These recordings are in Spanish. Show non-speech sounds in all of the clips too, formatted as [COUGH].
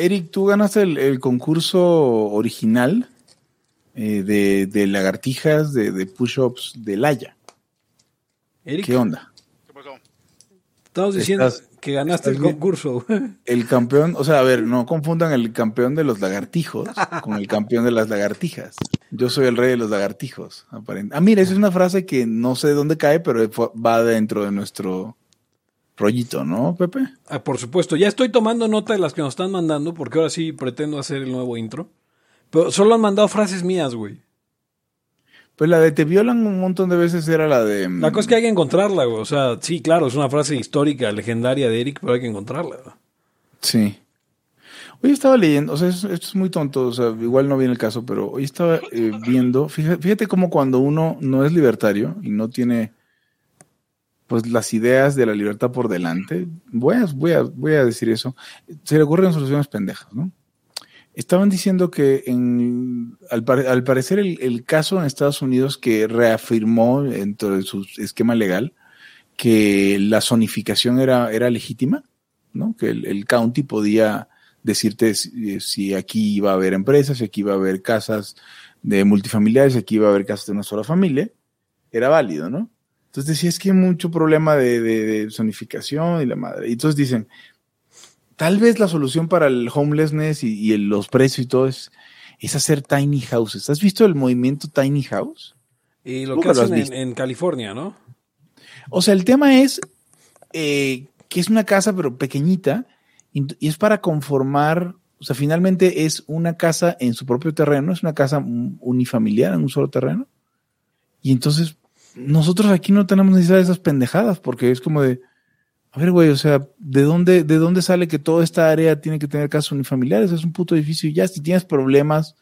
Eric, tú ganaste el, concurso original eh, de, lagartijas, de, de push-ups de Laya. ¿Qué onda? ¿Qué pasó? Estamos diciendo que ganaste el concurso. [LAUGHS] El campeón, o sea, a ver, no confundan el campeón de los lagartijos con el campeón de las lagartijas. Yo soy el rey de los lagartijos, aparentemente. Ah, mira, esa es una frase que no sé de dónde cae, pero va dentro de nuestro rollito, ¿no, Pepe? Ah, por supuesto. Ya estoy tomando nota de las que nos están mandando, porque ahora sí pretendo hacer el nuevo intro. Pero solo han mandado frases mías, güey. Pues la de te violan un montón de veces era la de... La cosa es que hay que encontrarla, güey. O sea, sí, claro, es una frase histórica, legendaria de Eric, pero hay que encontrarla. Sí. Hoy estaba leyendo, o sea, esto es muy tonto, o sea, igual no viene el caso, pero hoy estaba eh, viendo, fíjate, fíjate cómo cuando uno no es libertario y no tiene pues las ideas de la libertad por delante, voy a, voy a, voy a decir eso, se le ocurren soluciones pendejas, ¿no? Estaban diciendo que en, al, parecer el, caso en Estados Unidos que reafirmó dentro de su esquema legal que la zonificación era, era legítima, ¿no? Que el, county podía decirte si, aquí iba a haber empresas, si aquí iba a haber casas de multifamiliares, si aquí iba a haber casas de una sola familia, era válido, ¿no? Entonces decía, es que hay mucho problema de, de, zonificación y la madre. Y entonces dicen, tal vez la solución para el homelessness y, los precios y todo es, es, hacer tiny houses. ¿Has visto el movimiento tiny house? Y lo que hacen en, California, ¿no? O sea, el tema es eh, que es una casa pero pequeñita y, y es para conformar, o sea, finalmente es una casa en su propio terreno, es una casa unifamiliar en un solo terreno. Y entonces nosotros aquí no tenemos necesidad de esas pendejadas, porque es como de, a ver, güey, o sea, ¿de dónde, ¿de dónde sale que toda esta área tiene que tener casas unifamiliares? Es un puto edificio y ya, si tienes problemas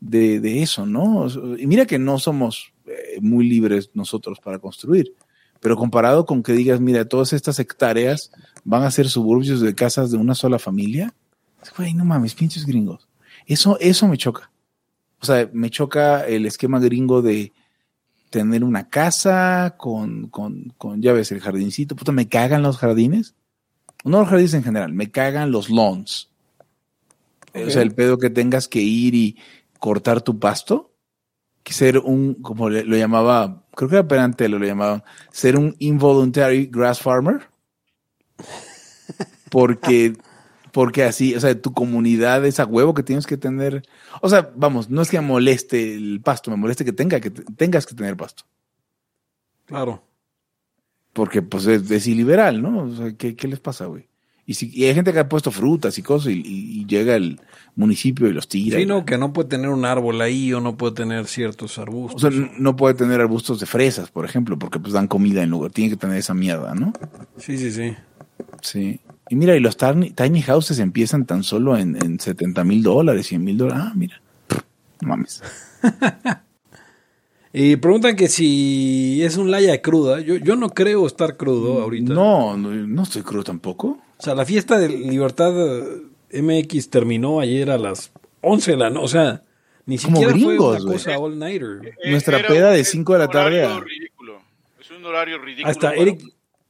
de, de eso, ¿no? Y mira que no somos eh, muy libres nosotros para construir, pero comparado con que digas, mira, todas estas hectáreas van a ser suburbios de casas de una sola familia, güey, no mames, pinches gringos. Eso, eso me choca. O sea, me choca el esquema gringo de tener una casa con, con, con, ya ves, el jardincito. Puta, me cagan los jardines. No los jardines en general, me cagan los lawns. O sea, el pedo que tengas que ir y cortar tu pasto. Que ser un, como lo llamaba, creo que era Perantelo lo llamaban, ser un involuntary grass farmer. [LAUGHS] Porque porque así, o sea, tu comunidad es a huevo que tienes que tener. O sea, vamos, no es que me moleste el pasto, me moleste que, tenga, que tengas que tener pasto. Claro. Porque pues es, es iliberal, ¿no? O sea, ¿qué, les pasa, güey? Y, si, hay gente que ha puesto frutas y cosas y, llega el municipio y los tira. Sí, no, que no puede tener un árbol ahí o no puede tener ciertos arbustos. O sea, no puede tener arbustos de fresas, por ejemplo, porque pues dan comida en lugar. Tiene que tener esa mierda, ¿no? Sí, sí, sí. Sí. Y mira, y los tiny, houses empiezan tan solo en, en 70 mil dólares, 100 mil dólares. Ah, mira. No mames. [LAUGHS] y preguntan que si es un laya cruda. Yo, yo no creo estar crudo ahorita. No, no, estoy crudo tampoco. O sea, la fiesta de Libertad eh, MX terminó ayer a las 11 de la noche. O sea, ni siquiera fue una cosa all nighter. Nuestra peda de 5 de la tarde. Es un horario ridículo. Hasta Eric,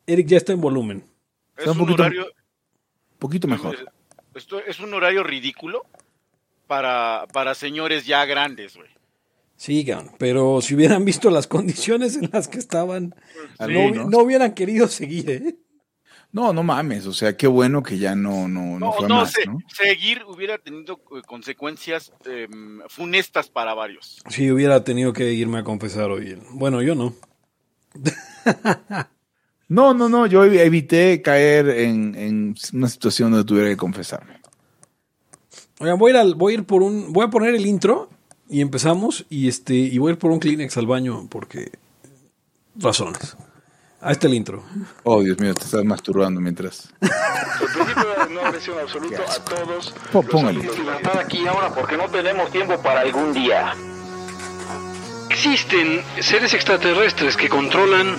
Eric ya está en volumen. Es un, horario poquito mejor. Esto es un horario ridículo para, para señores ya grandes, güey. Sí, pero si hubieran visto las condiciones en las que estaban, no, hubieran querido seguir, ¿eh? No, no mames, o sea, qué bueno que ya no, no, no, fue más, ¿no? Seguir hubiera tenido eh, consecuencias em, funestas para varios. Sí, hubiera tenido que irme a confesar hoy. Bueno, yo no. [LAUGHS] No, no, no, yo evité caer en, una situación donde tuviera que confesarme. Oigan, voy a, ir voy a ir por un, voy a poner el intro y empezamos y este y voy a ir por un Kleenex al baño porque razones. A este el intro. Oh, Dios mío, te estás masturbando mientras. El principio de no agresión absoluto a todos. póngale. Estar aquí ahora porque no tenemos tiempo para algún día. Existen seres extraterrestres que controlan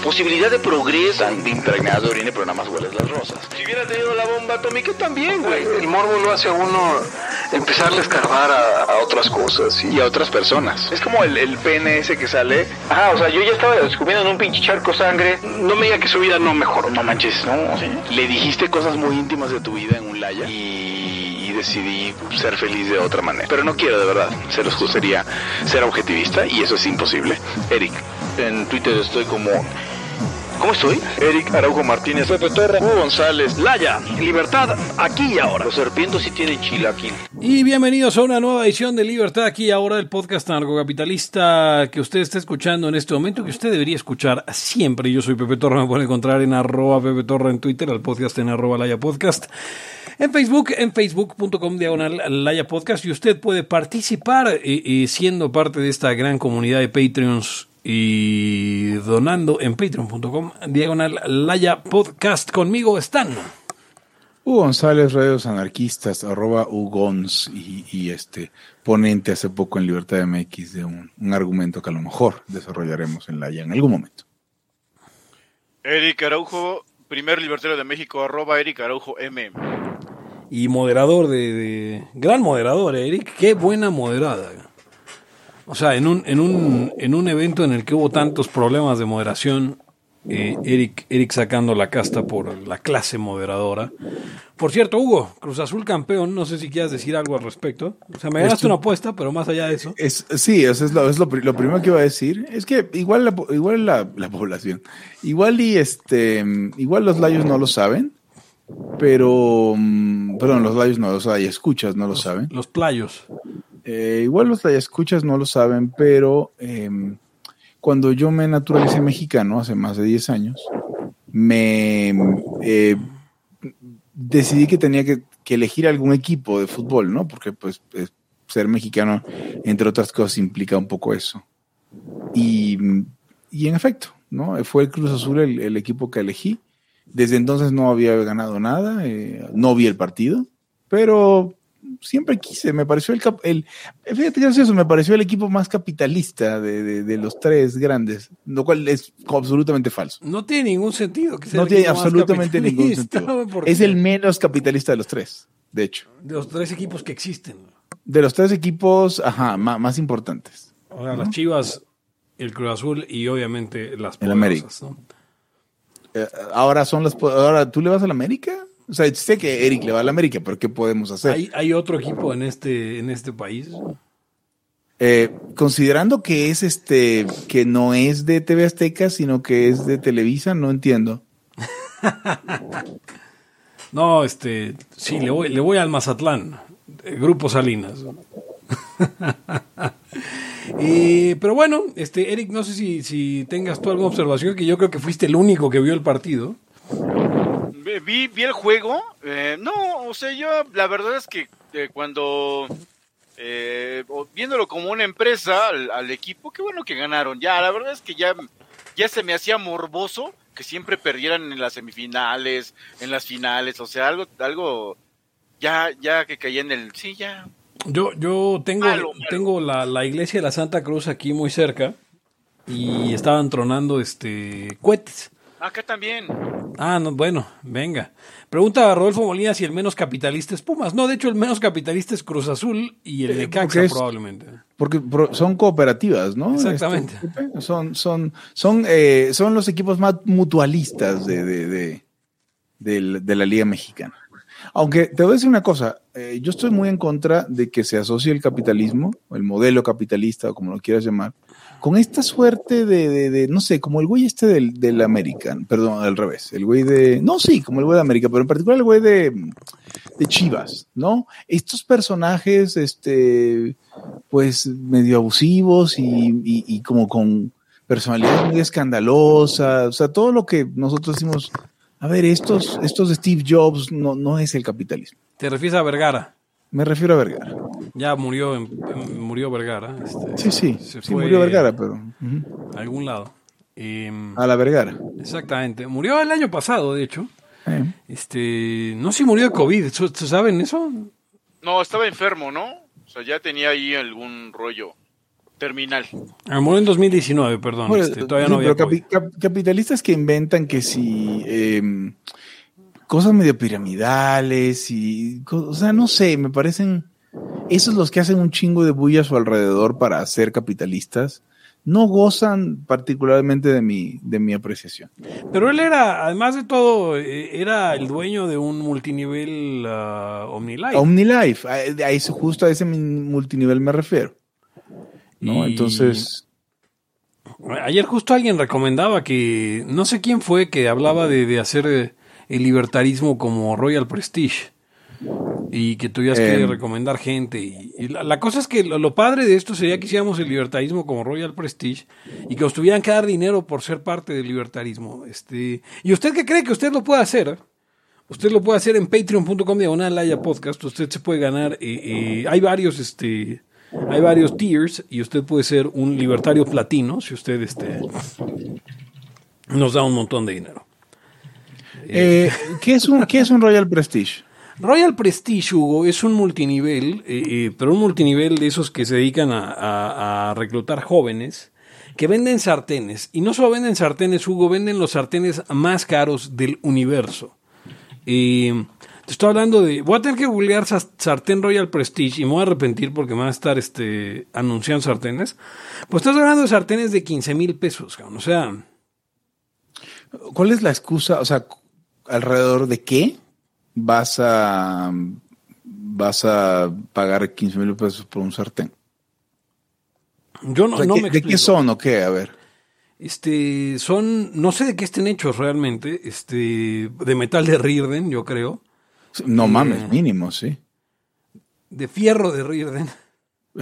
posibilidad de progreso. Tan impregnado de orina, pero nada más hueles las rosas. Si hubiera tenido la bomba atómica también, güey. El morbo lo hace a uno empezarle a escarbar a, a otras cosas y Y a otras personas. Es como el, el pene ese que sale. Ajá, o sea, yo ya estaba descubriendo en un pinche charco sangre. no me diga que su vida no mejoró. No manches, no, sí. Le dijiste cosas muy íntimas de tu vida en un laya y decidí ser feliz de otra manera. Pero no quiero, de verdad. Se los gustaría ser objetivista y eso es imposible. Eric, en Twitter estoy como. ¿Cómo estoy? Eric Araujo Martínez, Pepe Torre, Hugo González, Laya, libertad, aquí y ahora. Los serpientes sí tienen chilaquil. Y bienvenidos a una nueva edición de Libertad aquí y ahora el podcast narcocapitalista que usted está escuchando en este momento, que usted debería escuchar siempre. Yo soy Pepe Torre, me puede encontrar en arroba Pepe Torre en Twitter, al podcast en arroba Laya Podcast. En Facebook, en facebook.com diagonal Laya Podcast y usted puede participar eh, eh, siendo parte de esta gran comunidad de Patreons y donando en patreon.com diagonal Laya Podcast. Conmigo están... Hugo González, Radios Anarquistas, arroba Ugons, y, y este ponente hace poco en Libertad MX de un, un argumento que a lo mejor desarrollaremos en la ya en algún momento. Eric Araujo, primer libertario de México, arroba Eric Araujo M. y moderador de, de- gran moderador, Eric, qué buena moderada. O sea, en un, en un, en un evento en el que hubo tantos problemas de moderación, eh, Eric, Eric sacando la casta por la clase moderadora. Por cierto, Hugo, Cruz Azul campeón, no sé si quieras decir algo al respecto. O sea, me ganaste Esto- una apuesta, pero más allá de eso. Es, sí, eso es, lo, es lo, lo primero que iba a decir. Es que igual la, igual la, la población, igual y este, igual los layos no lo saben, pero, mm, perdón, los layos no, los hay escuchas no lo saben. Los playos. Eh, igual los escuchas no lo saben, pero em, cuando yo me naturalicé mexicano hace más de 10 años, me eh, decidí que tenía que, que elegir algún equipo de fútbol, ¿no? Porque pues eh, ser mexicano, entre otras cosas, implica un poco eso. Y, y en efecto, ¿no? Fue el Cruz Azul el, el equipo que elegí. Desde entonces no había ganado nada, eh, no vi el partido, pero siempre quise, me pareció el, cap- el fíjate que gracioso, me pareció el equipo más capitalista de, de- de los tres grandes, lo cual es absolutamente falso. No tiene ningún sentido. Que sea No el tiene absolutamente ningún sentido. Es el menos capitalista de los tres, de hecho. de los tres equipos que existen. De los tres equipos, ajá, más, importantes. O sea, las Chivas, el Cruz Azul y obviamente las El América. poderosas, ¿no? Eh, ahora son las, po- ahora tú le vas a la América. O sea, sé que Eric le va a la América, pero ¿qué podemos hacer? ¿Hay, hay otro equipo en este, en este país? Eh, considerando que es este, que no es de TV Azteca, sino que es de Televisa, no entiendo. [LAUGHS] No, este, sí, le voy, le voy al Mazatlán, eh, Grupo Salinas. [LAUGHS] Eh, pero bueno, este, Eric, no sé si, si tengas tú alguna observación, que yo creo que fuiste el único que vio el partido. Vi, vi el juego. eh, no, o sea, yo la verdad es que eh, cuando eh, viéndolo como una empresa al, al equipo, qué bueno que ganaron. Ya, la verdad es que ya, ya se me hacía morboso que siempre perdieran en las semifinales, en las finales, o sea, algo, algo ya, ya que caía en el, sí, ya. Yo, yo tengo, Malo, malo. tengo la, la iglesia de la Santa Cruz aquí muy cerca y estaban tronando este cohetes. Acá también. Ah, no, bueno, venga. Pregunta a Rodolfo Molina si el menos capitalista es Pumas. No, de hecho el menos capitalista es Cruz Azul y el Eh, Necaxa porque es- probablemente. Porque son cooperativas, ¿no? Exactamente. Este, son, son, son, eh, son los equipos más mutualistas de, de, de la Liga Mexicana. Aunque te voy a decir una cosa, eh, yo estoy muy en contra de que se asocie el capitalismo, el modelo capitalista, o como lo quieras llamar, con esta suerte de, no sé, como el güey este del, del American, perdón, al revés, el güey de, no, sí, como el güey de América, pero en particular el güey de, de Chivas, ¿no? Estos personajes, este, pues medio abusivos y- y como con personalidades muy escandalosas, o sea, todo lo que nosotros decimos, a ver, estos, estos de Steve Jobs no, no es el capitalismo. Te refieres a Vergara. Me refiero a Vergara. Ya murió, murió Vergara. este, Sí, sí, se sí fue murió Vergara, pero A algún lado. Em, a la Vergara. exactamente. Murió el año pasado, de hecho. Eh, Este, no sé si murió de COVID. ¿Su- su- ¿Saben eso? No, estaba enfermo, ¿no? O sea, ya tenía ahí algún rollo. Terminal. Ah, murió en 2019, perdón. Bueno, este, todavía sí, no había pero COVID. capi- cap- capitalistas que inventan que si em, cosas medio piramidales y o sea, no sé, me parecen esos los que hacen un chingo de bulla a su alrededor para ser capitalistas no gozan particularmente de mi de mi apreciación. Pero él era, además de todo, eh, era el dueño de un multinivel ah, OmniLife. OmniLife, a, a ese, justo a ese multinivel me refiero. ¿No? Y- Entonces, Ayer justo alguien recomendaba que, no sé quién fue, que hablaba de, de hacer eh, el libertarismo como Royal Prestige. Y que tuvieras que Em. recomendar gente. Y, y la, la cosa es que lo, lo padre de esto sería que hiciéramos el libertarismo como Royal Prestige y que os tuvieran que dar dinero por ser parte del libertarismo. Este, ¿Y usted qué cree que usted lo puede hacer? Usted lo puede hacer en patreon.com diagonal podcast. Usted se puede ganar. eh, eh, hay varios, este, hay varios tiers y usted puede ser un libertario platino si usted este, nos da un montón de dinero. eh, ¿qué, es un, ¿qué es un Royal Prestige? Royal Prestige, Hugo, es un multinivel, eh, eh, pero un multinivel de esos que se dedican a, a- a reclutar jóvenes que venden sartenes. Y no solo venden sartenes, Hugo, venden los sartenes más caros del universo. Eh, te estoy hablando de. Voy a tener que googlear sa- sartén Royal Prestige y me voy a arrepentir porque me van a estar este, anunciando sartenes. Pues estás hablando de sartenes de 15 mil pesos, cabrón. O sea, ¿Cuál es la excusa? O sea, alrededor de qué vas a vas a pagar 15 mil pesos por un sartén? yo no, O sea, no ¿qué- me ¿De explico. qué son o qué? A ver. Este, son, no sé de qué estén hechos realmente, este, de metal de Rirden, yo creo, No Eh, mames, mínimo, sí. de fierro de Rirden. [LAUGHS]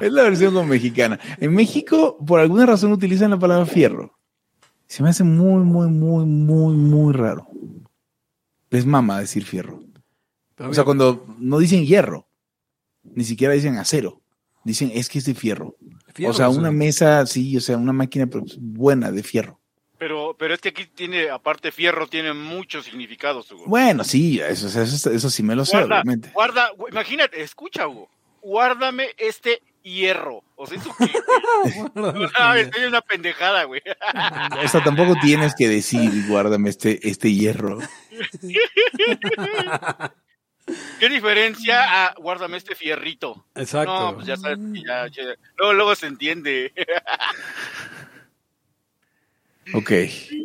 es la versión mexicana. En México, por alguna razón, utilizan la palabra fierro. Se me hace muy, muy, muy, muy, muy raro. Les mama decir fierro. O sea, cuando no dicen hierro, ni siquiera dicen acero. Dicen, es que es de fierro. fierro, o sea, una mesa, sí, o sea, una máquina pero buena de fierro. Pero, pero es que aquí tiene, aparte fierro, tiene muchos significados, Hugo. Bueno, sí, eso, eso, eso sí me lo sé, obviamente. guarda, gu- imagínate, escucha, Hugo. Guárdame este hierro. O sea. Ah, [LAUGHS] es una pendejada, güey. [LAUGHS] O sea, tampoco tienes que decir, guárdame este, este hierro. [LAUGHS] ¿Qué diferencia a guárdame este fierrito? Exacto. No, pues ya sabes, ya, ya- luego, luego se entiende. Ok,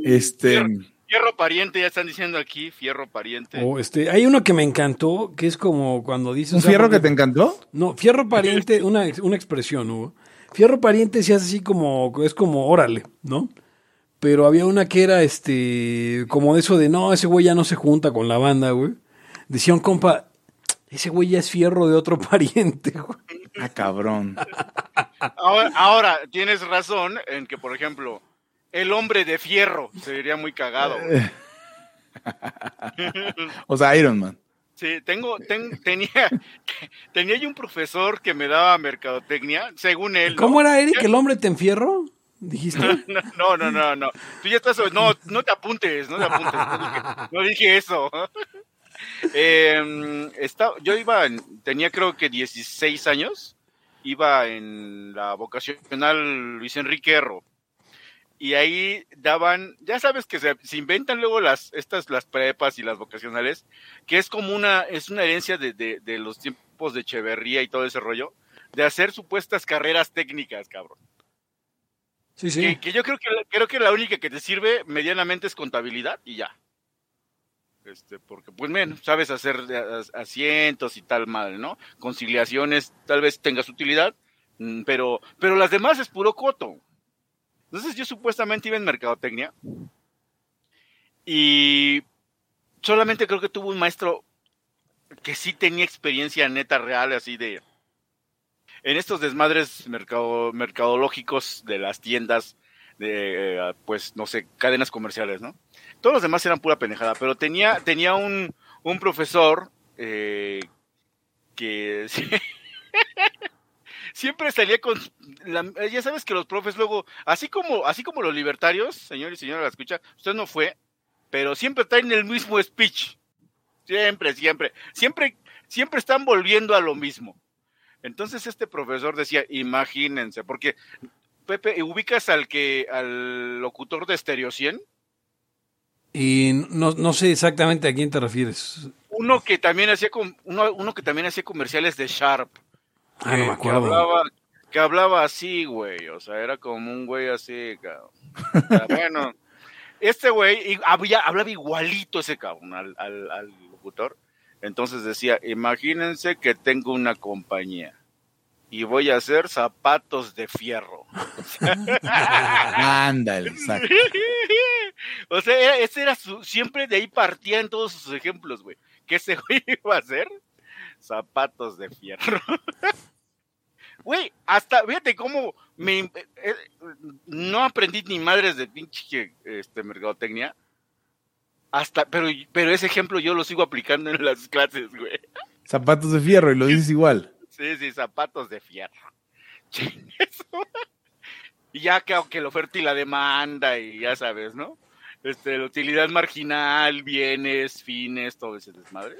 este... Fierro pariente, ya están diciendo aquí, fierro pariente. O este, hay uno que me encantó, que es como cuando dices... ¿Un o sea, fierro que te encantó? No, fierro pariente, [LAUGHS] una, una expresión, Hugo. Fierro pariente se hace así como, es como órale, ¿no? Pero había una que era, este, como de eso de, no, ese güey ya no se junta con la banda, güey. Decía un compa, ese güey ya es fierro de otro [LAUGHS] pariente, güey. Ah, cabrón. [LAUGHS] Ahora, ahora, tienes razón en que, por ejemplo, el hombre de fierro sería muy cagado. güey. [LAUGHS] O sea, Iron Man. Sí, tengo, ten- tenía, [LAUGHS] tenía yo un profesor que me daba mercadotecnia, según él. ¿no? ¿Cómo era, Eric, el hombre te enfierro? Dijiste. [LAUGHS] No, no, no, no. Tú ya estás. No, no te apuntes, no te apuntes. No dije, no dije eso. Eh, yo iba, en- tenía creo que 16 años. Iba en la vocacional Luis Enrique Erro. Y ahí daban, ya sabes que se, se inventan luego las, estas, las prepas y las vocacionales, que es como una, es una herencia de, de, de los tiempos de Echeverría y todo ese rollo, de hacer supuestas carreras técnicas, cabrón. Sí, sí. Que, que yo creo que creo que la única que te sirve medianamente es contabilidad y ya. Este, porque pues bueno, sabes hacer asientos y tal mal, ¿no? Conciliaciones, tal vez tengas utilidad, mm, pero pero las demás es puro coto. Entonces yo supuestamente iba en mercadotecnia y solamente creo que tuvo un maestro que sí tenía experiencia neta real así de en estos desmadres mercado, mercadológicos de las tiendas, de, eh, pues, no sé, cadenas comerciales, ¿no? Todos los demás eran pura pendejada, pero tenía, tenía un, un profesor eh, que [LAUGHS] siempre salía con... la- ya sabes que los profes luego, así como, así como los libertarios, señor y señora la escucha, usted no fue, pero siempre traen el mismo speech. Siempre, siempre. Siempre, siempre están volviendo a lo mismo. Entonces este profesor decía, imagínense, porque Pepe, ¿ubicas al que, al locutor de Stereo 100? Y no, no sé exactamente a quién te refieres. Uno que también hacía uno, uno que también hacía comerciales de Sharp. Ah, no me que hablaba, que hablaba así, güey. O sea, era como un güey así, cabrón. O sea, [LAUGHS] bueno, este güey había, hablaba igualito ese cabrón al, al, al locutor. Entonces decía, imagínense que tengo una compañía y voy a hacer zapatos de fierro. [LAUGHS] Ándale, exacto. [LAUGHS] o sea, era- ese era su, siempre de ahí partía en todos sus ejemplos, güey. ¿Qué ese güey iba a hacer? Zapatos de fierro. [LAUGHS] Güey, hasta, fíjate cómo me, eh, eh, no aprendí ni madres de pinche este, mercadotecnia. Hasta, pero, pero ese ejemplo yo lo sigo aplicando en las clases, güey. Zapatos de fierro y lo dices igual. Sí, sí, zapatos de fierro. [LAUGHS] Y ya que, que la oferta y la demanda, y ya sabes, ¿no? Este, la utilidad marginal, bienes, fines, todo ese desmadre.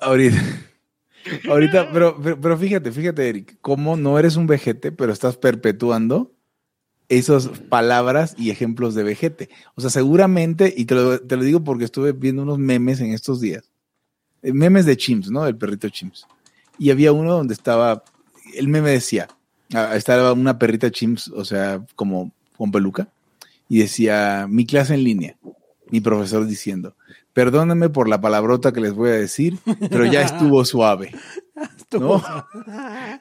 Ahorita. Ahorita, pero, pero, pero fíjate, fíjate, Eric, cómo no eres un vejete, pero estás perpetuando esas palabras y ejemplos de vejete. O sea, seguramente, y te lo, te lo digo porque estuve viendo unos memes en estos días, eh, memes de Chimps, ¿no? El perrito Chimps. Y había uno donde estaba, el meme decía, ah, estaba una perrita Chimps, o sea, como con peluca, y decía, mi clase en línea, mi profesor diciendo, perdónenme por la palabrota que les voy a decir, pero ya [LAUGHS] estuvo suave. ¿no?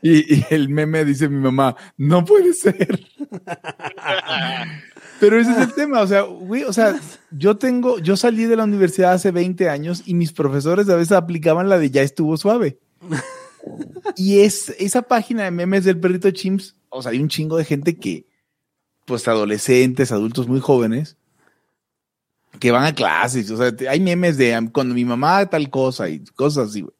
Y, y el meme dice mi mamá, no puede ser. [LAUGHS] Pero ese es el tema, o sea, güey, o sea, yo tengo, yo salí de la universidad hace 20 años y mis profesores a veces aplicaban la de ya estuvo suave. [LAUGHS] Y es esa página de memes del perrito Chimps, o sea, hay un chingo de gente que, pues adolescentes, adultos muy jóvenes, que van a clases, o sea, hay memes de "Am- cuando mi mamá tal cosa y cosas así, güey.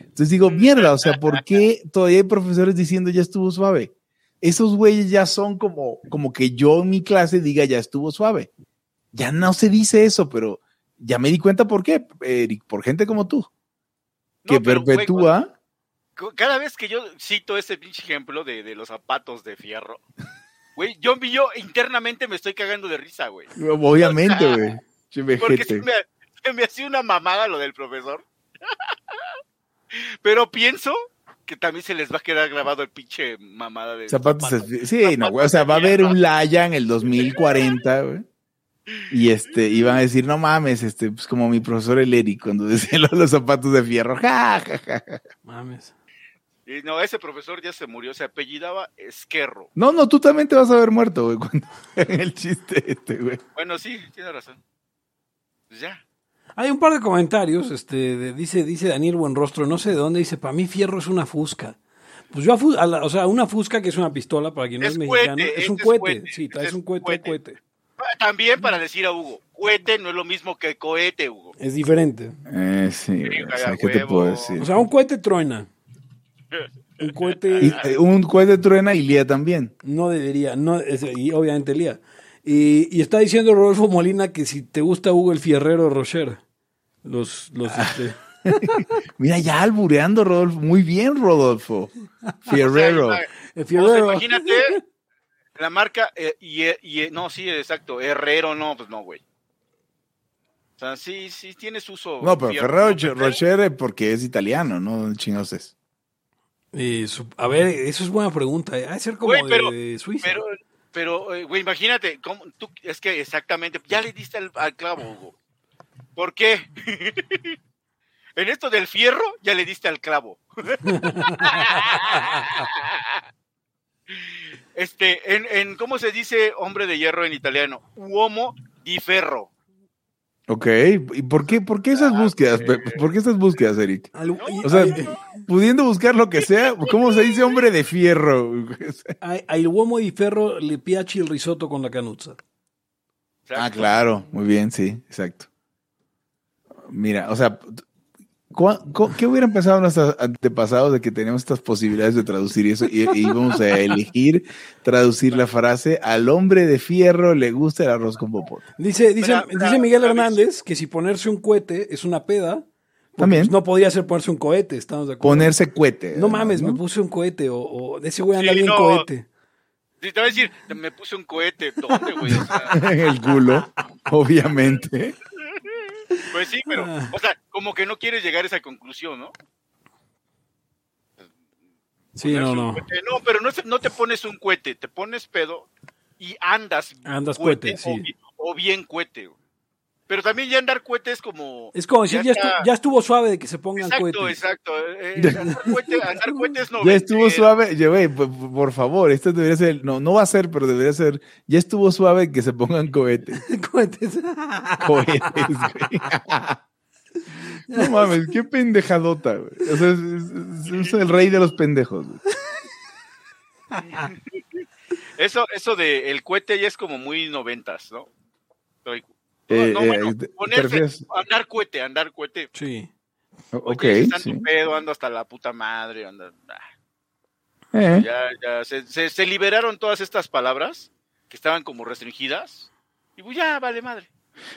Entonces digo, mierda, o sea, ¿por qué todavía hay profesores diciendo ya estuvo suave? Esos güeyes ya son como, como que yo en mi clase diga ya estuvo suave. Ya no se dice eso, pero ya me di cuenta por qué, Eric, por gente como tú, que No, pero, güey, perpetúa. cu- cada vez que yo cito ese pinche ejemplo de, de los zapatos de fierro, güey, yo, yo internamente me estoy cagando de risa, güey. Obviamente, güey. Porque se me, se me hacía una mamada lo del profesor. [LAUGHS] Pero pienso que también se les va a quedar grabado el pinche mamada de Zapatos, zapatos. sí, no, güey, o sea, va a haber un Laya en el 2040, güey. Y este, iban a decir, no mames, este, pues como mi profesor el Eric cuando [LAUGHS] decía lo de los zapatos de fierro. Ja, ja, ja, ja. Mames. Y no, ese profesor ya se murió, se apellidaba Esquerro. No, no, tú también te vas a ver muerto, güey, cuando [LAUGHS] en el chiste este, güey. Bueno, sí, tiene razón. Pues ya. Hay un par de comentarios, este, de- dice, dice Daniel Buenrostro, no sé de dónde, dice, para mí fierro es una fusca. Pues yo, a fu- a la- o sea, una fusca que es una pistola, para quien no es, Es mexicano, es un es cohete, sí, es es un cohete, cohete. cohete. Ah, También para decir a Hugo, cohete no es lo mismo que cohete, Hugo. Es diferente. Eh, sí, o sea, ¿qué te puedo decir? O sea, un cohete truena. [LAUGHS] Un cohete Y, eh, un cohete truena y lía también. no debería, no, es- y obviamente Lía. Y, y está diciendo Rodolfo Molina que si te gusta Hugo el Fierrero Rocher. Los, los, Ah. este, [LAUGHS] Mira, ya albureando, Rodolfo. Muy bien, Rodolfo. Fierrero. O sea, el o sea, Fierrero. imagínate la marca eh, y, y- no, sí, exacto, Herrero, no, pues no, güey. O sea, sí, sí tiene su uso. No, pero fierro, Ferrero Rocher eh, porque es italiano, ¿no? Chingados es. Eh, su- a ver, eso es buena pregunta. eh. Ha de ser como Güey, pero- de Suiza. Pero, pero, eh, güey, imagínate, ¿cómo, tú, es que exactamente, ya le diste al, al clavo, Hugo. ¿Por qué? [LAUGHS] en esto del fierro, ya le diste al clavo. [LAUGHS] este, en, en, ¿cómo se dice hombre de hierro en italiano? Uomo di ferro. Ok, ¿y por qué, por qué esas búsquedas? Pe- ¿Por qué esas búsquedas, Eric? O sea, pudiendo buscar lo que sea, ¿cómo se dice hombre de fierro? ai- al uomo di ferro le piace il risotto con la canuzza. Ah, claro, muy bien, sí, exacto. Mira, o sea, ¿cu- cu- ¿qué hubieran pensado nuestros antepasados de que teníamos estas posibilidades de traducir eso y, y íbamos a elegir traducir la frase al hombre de fierro le gusta el arroz con popote? Dice, dice, Mira, mira, dice Miguel mira, Hernández que si ponerse un cohete es una peda, También. Pues no podía ser ponerse un cohete, estamos de acuerdo. Ponerse cohete. No mames, ¿no? me puse un cohete o, o ese güey anda Sí, bien no. cohete. Sí, te voy a decir, me puse un cohete. ¿Dónde, güey? O sea, [LAUGHS] el culo, obviamente. pues sí, pero, Ah. o sea, como que no quieres llegar a esa conclusión, ¿no? Sí, no, no. cohete. No, pero no, te pones un cohete, te pones pedo y andas. Andas cohete, o, sí. o bien cohete. güey. Pero también ya andar cohete es como. Es como decir, ya, ya estuvo suave de que se pongan Exacto, cohetes. exacto. eh, eh, [LAUGHS] andar cohete, andar cohete es Ya estuvo suave. Güey, por, por favor, esto debería ser. No, no va a ser, pero debería ser. Ya estuvo suave que se pongan cohetes. [LAUGHS] Cohetes. Cohetes, güey. [LAUGHS] No mames, qué pendejadota, güey. O sea, es, es- es el rey de los pendejos. güey. Eso, eso de el cohete ya es como muy noventas, ¿no? Estoy- Eh, no, eh, bueno, te ponerse- andar cohete, andar cohete. Sí. Ok, Oye, está sí. tu pedo, ando hasta la puta madre, anda- ah, Eh, ya, ya, se, se- se liberaron todas estas palabras que estaban como restringidas y pues ya, vale madre.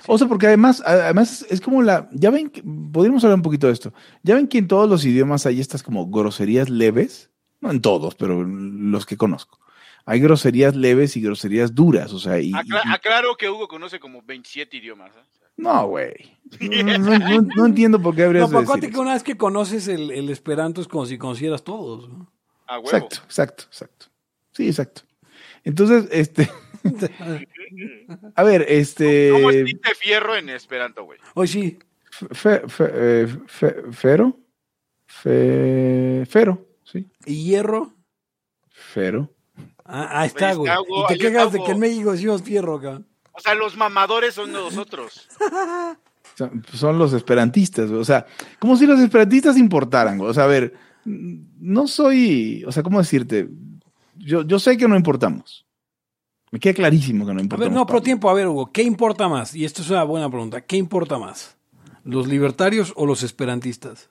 O sea, porque además, además es como la. Ya ven, que- podríamos hablar un poquito de esto. Ya ven que en todos los idiomas hay estas como groserías leves. No en todos, pero en los que conozco. Hay groserías leves y groserías duras. O sea, y. Acla- y- aclaro que Hugo conoce como 27 idiomas. ¿eh? no, güey. [LAUGHS] No, no- no- no entiendo por qué No, habrías pero de acuérdate decir que una vez que conoces el, el esperanto es como si conocieras todos. ¿no? A huevo. Exacto, exacto, exacto. Sí, exacto. Entonces, este. [LAUGHS] [LAUGHS] a ver, este. ¿Cómo es tinte fierro en Esperanto, güey? Hoy sí. Fe- fe- eh, fe- fero. Fe- fero, sí. ¿Y hierro? Fero. Ah, ahí está, güey. Y te quejas de que en. México decimos fierro, cabrón. O sea, los mamadores son nosotros. [LAUGHS] Son- Son los esperantistas, güey. o sea, como si los esperantistas importaran, güey. o sea, a ver, no soy, o sea, ¿cómo decirte? Yo, yo sé que no importamos. Me queda clarísimo que no A importamos. ver, no, pero tiempo, a ver, Hugo, ¿qué importa más? Y esto es una buena pregunta. ¿Qué importa más? ¿Los libertarios o los esperantistas?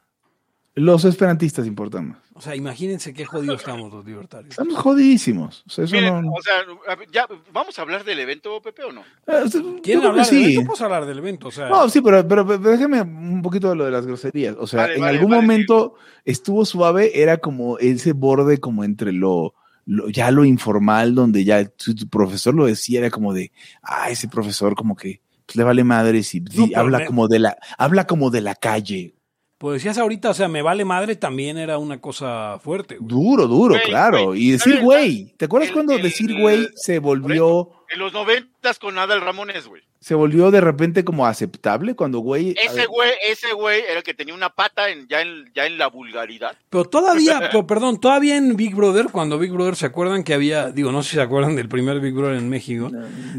Los esperantistas importan más. O sea, imagínense qué jodidos estamos los libertarios. Estamos jodidísimos. O sea, eso Miren, no... o sea, a ya, ¿vamos a hablar del evento, Pepe, o no? Eh, ¿Quieren hablar sí. del evento? Podemos hablar del evento, o sea. No, sí, pero, pero, pero déjame un poquito de lo de las groserías. O sea, Vale, en vale, algún vale, momento estuvo suave, era como ese borde como entre lo, lo- ya lo informal, donde ya tu, tu profesor lo decía, era como de, ah, ese profesor como que pues, le vale madre si No, pero habla me- como de la, habla como de la calle. Pues decías ahorita, o sea, me vale madre también era una cosa fuerte. güey. Duro, duro, Güey, claro. güey, y decir güey. ¿Te acuerdas El- cuando el- decir güey se volvió, En los noventas con Adal Ramones, güey. se volvió de repente como aceptable cuando güey. Ese güey, ese güey era el que tenía una pata en, ya, en, ya en la vulgaridad. Pero todavía, [LAUGHS] pero, perdón, todavía en Big Brother, cuando Big Brother se acuerdan que había, digo, no sé si se acuerdan del primer Big Brother en México,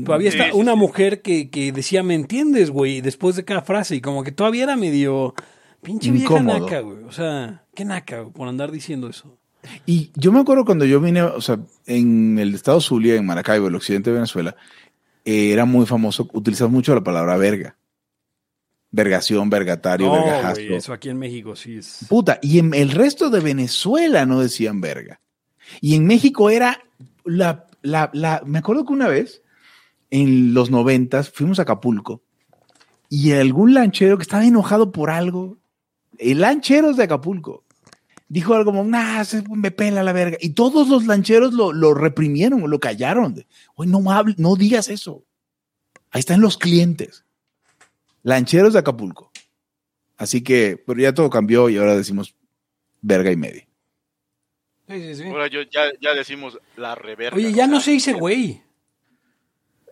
había Sí, sí, una sí. mujer que, que decía, ¿me entiendes, güey? Después de cada frase, y como que todavía era medio pinche vieja Incómodo. naca, güey. O sea, qué naca, güey, por andar diciendo eso. Y yo me acuerdo cuando yo vine, o sea, en el estado Zulia, en Maracaibo, el occidente de Venezuela, eh, era muy famoso utilizar mucho la palabra verga. Vergación, vergatario, No, vergajazo. eso aquí en México sí es. Puta, y en el resto de Venezuela no decían verga. Y en México era la, la, la, me acuerdo que una vez, en los noventas, fuimos a Acapulco y algún lanchero que estaba enojado por algo, el lanchero de Acapulco, dijo algo como, nah, se me pela la verga. Y todos los lancheros lo, lo reprimieron, lo callaron. Oye, no hables, no digas eso. Ahí están los clientes. Lancheros de Acapulco. Así que, pero ya todo cambió y ahora decimos verga y media. Sí, sí, sí. Ahora yo ya, ya decimos la reverga. Oye, ya no se dice güey.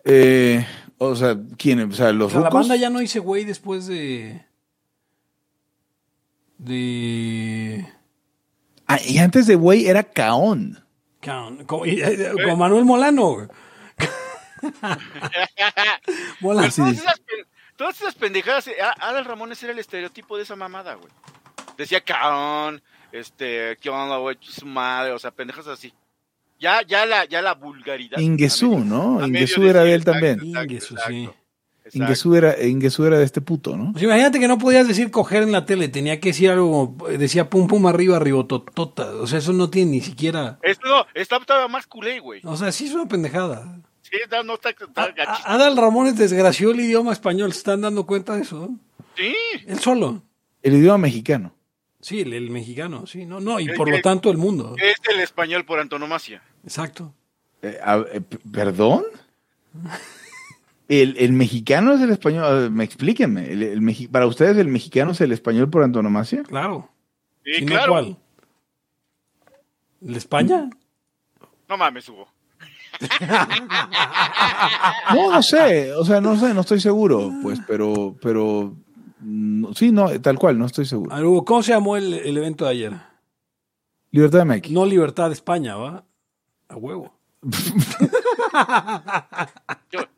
Eh, o sea, ¿quién? O sea, O los sea, la banda ya no dice güey después de. De. Ah, y antes de güey era caón. Con, con- con Manuel Molano. [LAUGHS] Molano. Pero todas, esas, pen- todas esas pendejadas, eh, Adal Ramones era el estereotipo de esa mamada, güey. Decía caón, este, qué onda, güey, su madre, o sea, pendejas así. Ya, ya la, ya la vulgaridad. Ingesú, ¿no? Ingesú era de él también. Ingesú, sí. Ingesú era, de este puto, ¿no? Pues imagínate que no podías decir coger en la tele, tenía que decir algo, como, decía pum pum arriba, ribototota. O sea, eso no tiene ni siquiera. Esto no, está todavía más culé, güey. O sea, sí es una pendejada. Sí, está- no está, está A- Adal Ramones desgració el idioma español, ¿se están dando cuenta de eso? Sí, Él solo. El idioma mexicano. Sí, el, el mexicano, sí, no, no, y ¿Qué- por lo tanto el mundo. Es el español por antonomasia. Exacto. Eh, a- eh, ¿Perdón? [LAUGHS] El, el mexicano es el español. Me explíquenme. El, el mexi- para ustedes, el mexicano es el español por antonomasia. Claro. Sí, ¿Y no claro. cuál? ¿El España? No mames, Hugo. [LAUGHS] No, no sé. O sea, no sé, no estoy seguro. Pues, pero, pero. no, sí, no, tal cual, no estoy seguro. A ver, Hugo, ¿cómo se llamó el, el evento de ayer? Libertad de MX. No Libertad de España, ¿va? A huevo.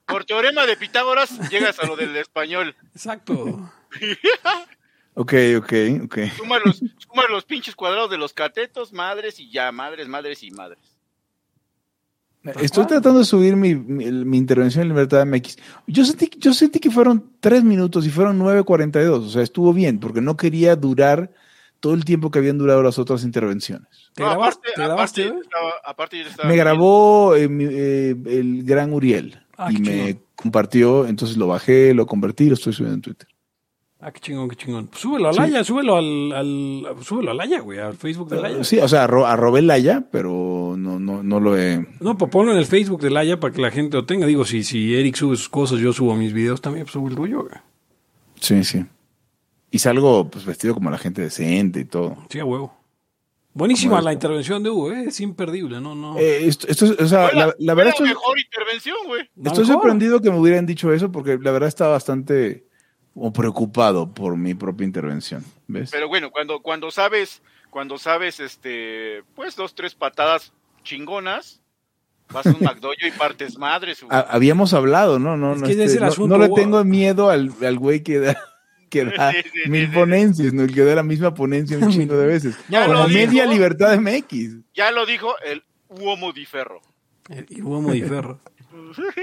Por teorema de Pitágoras llegas a lo del español. Exacto. [LAUGHS] Ok, ok, ok. Suma los, suma los pinches cuadrados de los catetos, madres y ya, madres, madres y madres. Estoy tratando de subir mi, mi, mi intervención en Libertad MX. Yo sentí, yo sentí que fueron tres minutos y fueron 9.42. O sea, estuvo bien, porque no quería durar todo el tiempo que habían durado las otras intervenciones. ¿Te No, grabas- aparte, te grabaste, aparte, eh? estaba- aparte yo estaba Me grabó eh, mi- eh, el gran Uriel Ah, y me chingón. compartió, entonces lo bajé, lo convertí y lo estoy subiendo en Twitter. Ah, qué chingón, qué chingón. Pues súbelo a Laya, súbelo al, al, súbelo a Laya, güey, al Facebook de Laya. Sí, o sea, arro, arrobé Laya, pero no, no, no lo he... No, pues ponlo en el Facebook de Laya para que la gente lo tenga. Digo, si, si Eric sube sus cosas, yo subo mis videos también, pues subo el tuyo, güey. Sí, sí. Y salgo pues vestido como la gente decente y todo. Sí, a huevo. Buenísima la intervención de Hugo, ¿eh? es imperdible, no, no. Eh, esto, esto es- o sea, Fue la, la verdad fue estoy, mejor intervención, güey. La estoy mejor. sorprendido que me hubieran dicho eso porque la verdad estaba bastante preocupado por mi propia intervención. ¿Ves? Pero bueno, cuando, cuando sabes, cuando sabes, este, pues dos, tres patadas chingonas, vas a un [LAUGHS] McDojo y partes madres, habíamos hablado, ¿no? No, Es no, este, es el no- asunto, no le tengo miedo al, al güey que da, que da Sí, sí, mil sí, sí. ponencias, ¿no? El que da la misma ponencia un [LAUGHS] chingo de veces. Ya Como lo dijo. media libertad MX. Ya lo dijo el Uomo Di Ferro. Y Hugo Modiferro. [LAUGHS]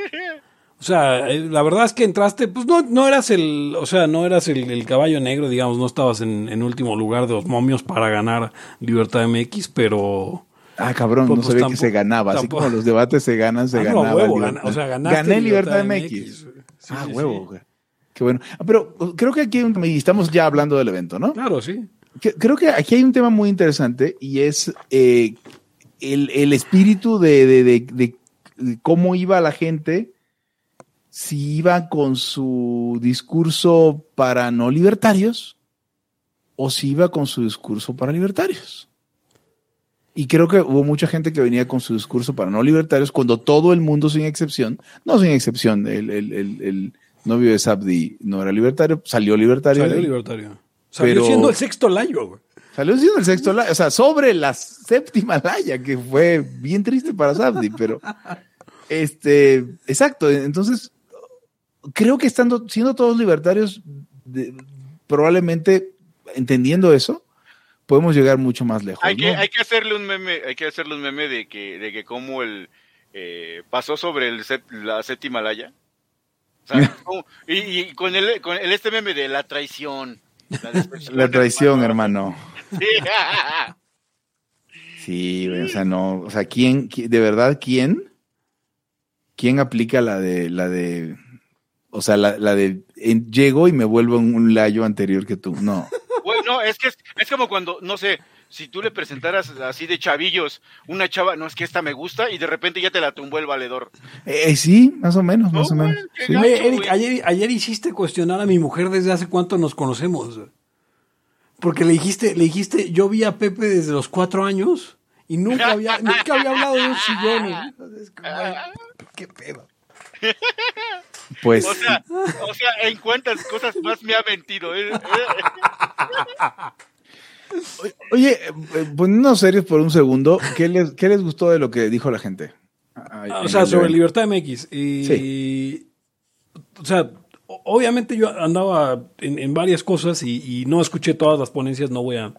O sea, eh, la verdad es que entraste, pues no, no eras el, o sea, no eras el, el caballo negro, digamos, no estabas en, en último lugar de los momios para ganar Libertad MX, pero... Ah, cabrón, Pues, no pues, sabía que se ganaba. Así como los debates se ganan, se Ah, no, ganaba. huevo, Libertad. gana- o sea, ganaste Gané Libertad, Libertad MX. MX. Sí, ah, sí, huevo. sí. Qué bueno. Ah, Pero creo que aquí hay un- y estamos ya hablando del evento, ¿no? Claro, sí. Creo que aquí hay un tema muy interesante y es eh, el, el espíritu de, de- de- cómo iba la gente, si iba con su discurso para no libertarios o si iba con su discurso para libertarios. Y creo que hubo mucha gente que venía con su discurso para no libertarios cuando todo el mundo, sin excepción, no sin excepción, el- el novio de Sabdi no era libertario, salió libertario. Salió libertario. Salió Pero- siendo el sexto layo, güey. Salió siendo el sexto laya, o sea, sobre la séptima laya, que fue bien triste para Sabdi, pero este, exacto, entonces creo que estando, siendo todos libertarios, de- probablemente entendiendo eso, podemos llegar mucho más lejos. Hay que, ¿no? hay que hacerle un meme, hay que hacerle un meme de que, de que como el eh, pasó sobre el la séptima laya. O sea, [LAUGHS] como- y, y con el, con el este meme de la traición. La, traición, hermano. Sí. [LAUGHS] O sea, no, o sea, ¿quién, qui- de verdad, quién, quién aplica la de, la de, o sea, la, la de, en- llego y me vuelvo un, un layo anterior que tú, no. Bueno, es que es, es como cuando, no sé, si tú le presentaras así de chavillos una chava, no es que esta me gusta y de repente ya te la tumbó el valedor. Eh, sí, más o menos, más o menos. sí. gacho, Oye, Eric, ayer, ayer hiciste cuestionar a mi mujer desde hace cuánto nos conocemos. Porque le dijiste, le dijiste, yo vi a Pepe desde los cuatro años y nunca había, [LAUGHS] nunca había hablado de un sillón. Es que, güey, qué pedo. [LAUGHS] Pues, O sea, o sea, en cuántas cosas más me ha mentido. [LAUGHS] oye, eh, poniéndonos serios por un segundo, ¿qué les, qué les gustó de lo que dijo la gente? Ay, Ah, o sea, sobre. Libertad MX. Y, O sea, obviamente yo andaba en, en varias cosas y, y no escuché todas las ponencias, no voy a,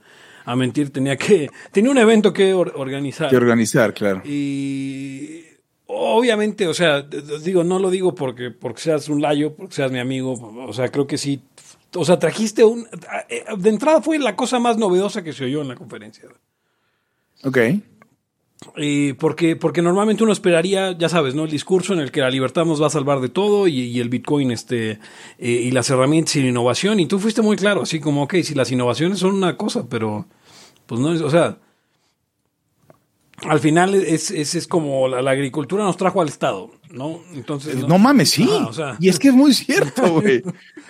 a mentir. Tenía que [LAUGHS] tenía un evento que or- organizar. Que organizar, claro. Y obviamente, o sea, digo, no lo digo porque, porque seas un layo, porque seas mi amigo, o sea, creo que sí. O sea, trajiste un... eh, De entrada fue la cosa más novedosa que se oyó en la conferencia. Ok. Eh, porque, porque normalmente uno esperaría, ya sabes, ¿no? El discurso en el que la libertad nos va a salvar de todo y, y el Bitcoin este, eh, y las herramientas y la innovación. Y tú fuiste muy claro, así como, ok, si las innovaciones son una cosa, pero pues no es, o sea, al final es, es, es como la, la agricultura nos trajo al Estado, ¿no? Entonces, No, mames, sí. Ajá, o sea. Y es que es muy cierto, [LAUGHS] güey.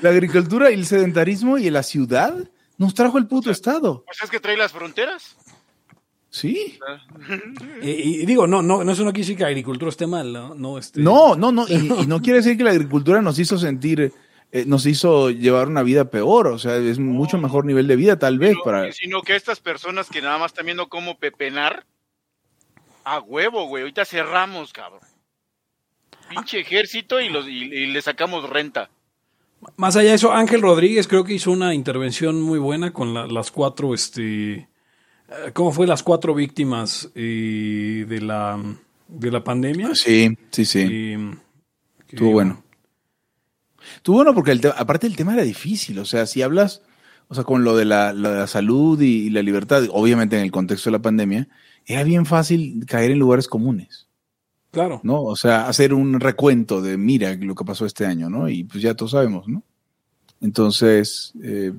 La agricultura y el sedentarismo y la ciudad nos trajo el puto Estado. Pues es que trae las fronteras. Sí. [LAUGHS] Y, y digo, no, no, no, eso no quiere decir que la agricultura esté mal, ¿no? No, este, No, no, no. Y, y no quiere decir que la agricultura nos hizo sentir, eh, nos hizo llevar una vida peor. O sea, es mucho mejor nivel de vida, tal vez. Sino- para Sino que estas personas que nada más están viendo cómo pepenar, a huevo, güey. Ahorita cerramos, cabrón. Pinche ejército y, los, y, y le sacamos renta. Más allá de eso, Ángel Rodríguez creo que hizo una intervención muy buena con la- las cuatro, este, eh, ¿cómo fue? Las cuatro víctimas eh, de la de la pandemia. Sí, sí, sí. Eh, Estuvo bueno. Estuvo bueno porque el aparte el tema era difícil. O sea, si hablas, o sea, con lo de la, lo de la salud y, y la libertad, obviamente en el contexto de la pandemia, era bien fácil caer en lugares comunes. Claro. ¿no? O sea, hacer un recuento de, mira, lo que pasó este año, ¿no? Y pues ya todos sabemos, ¿no? Entonces, eh,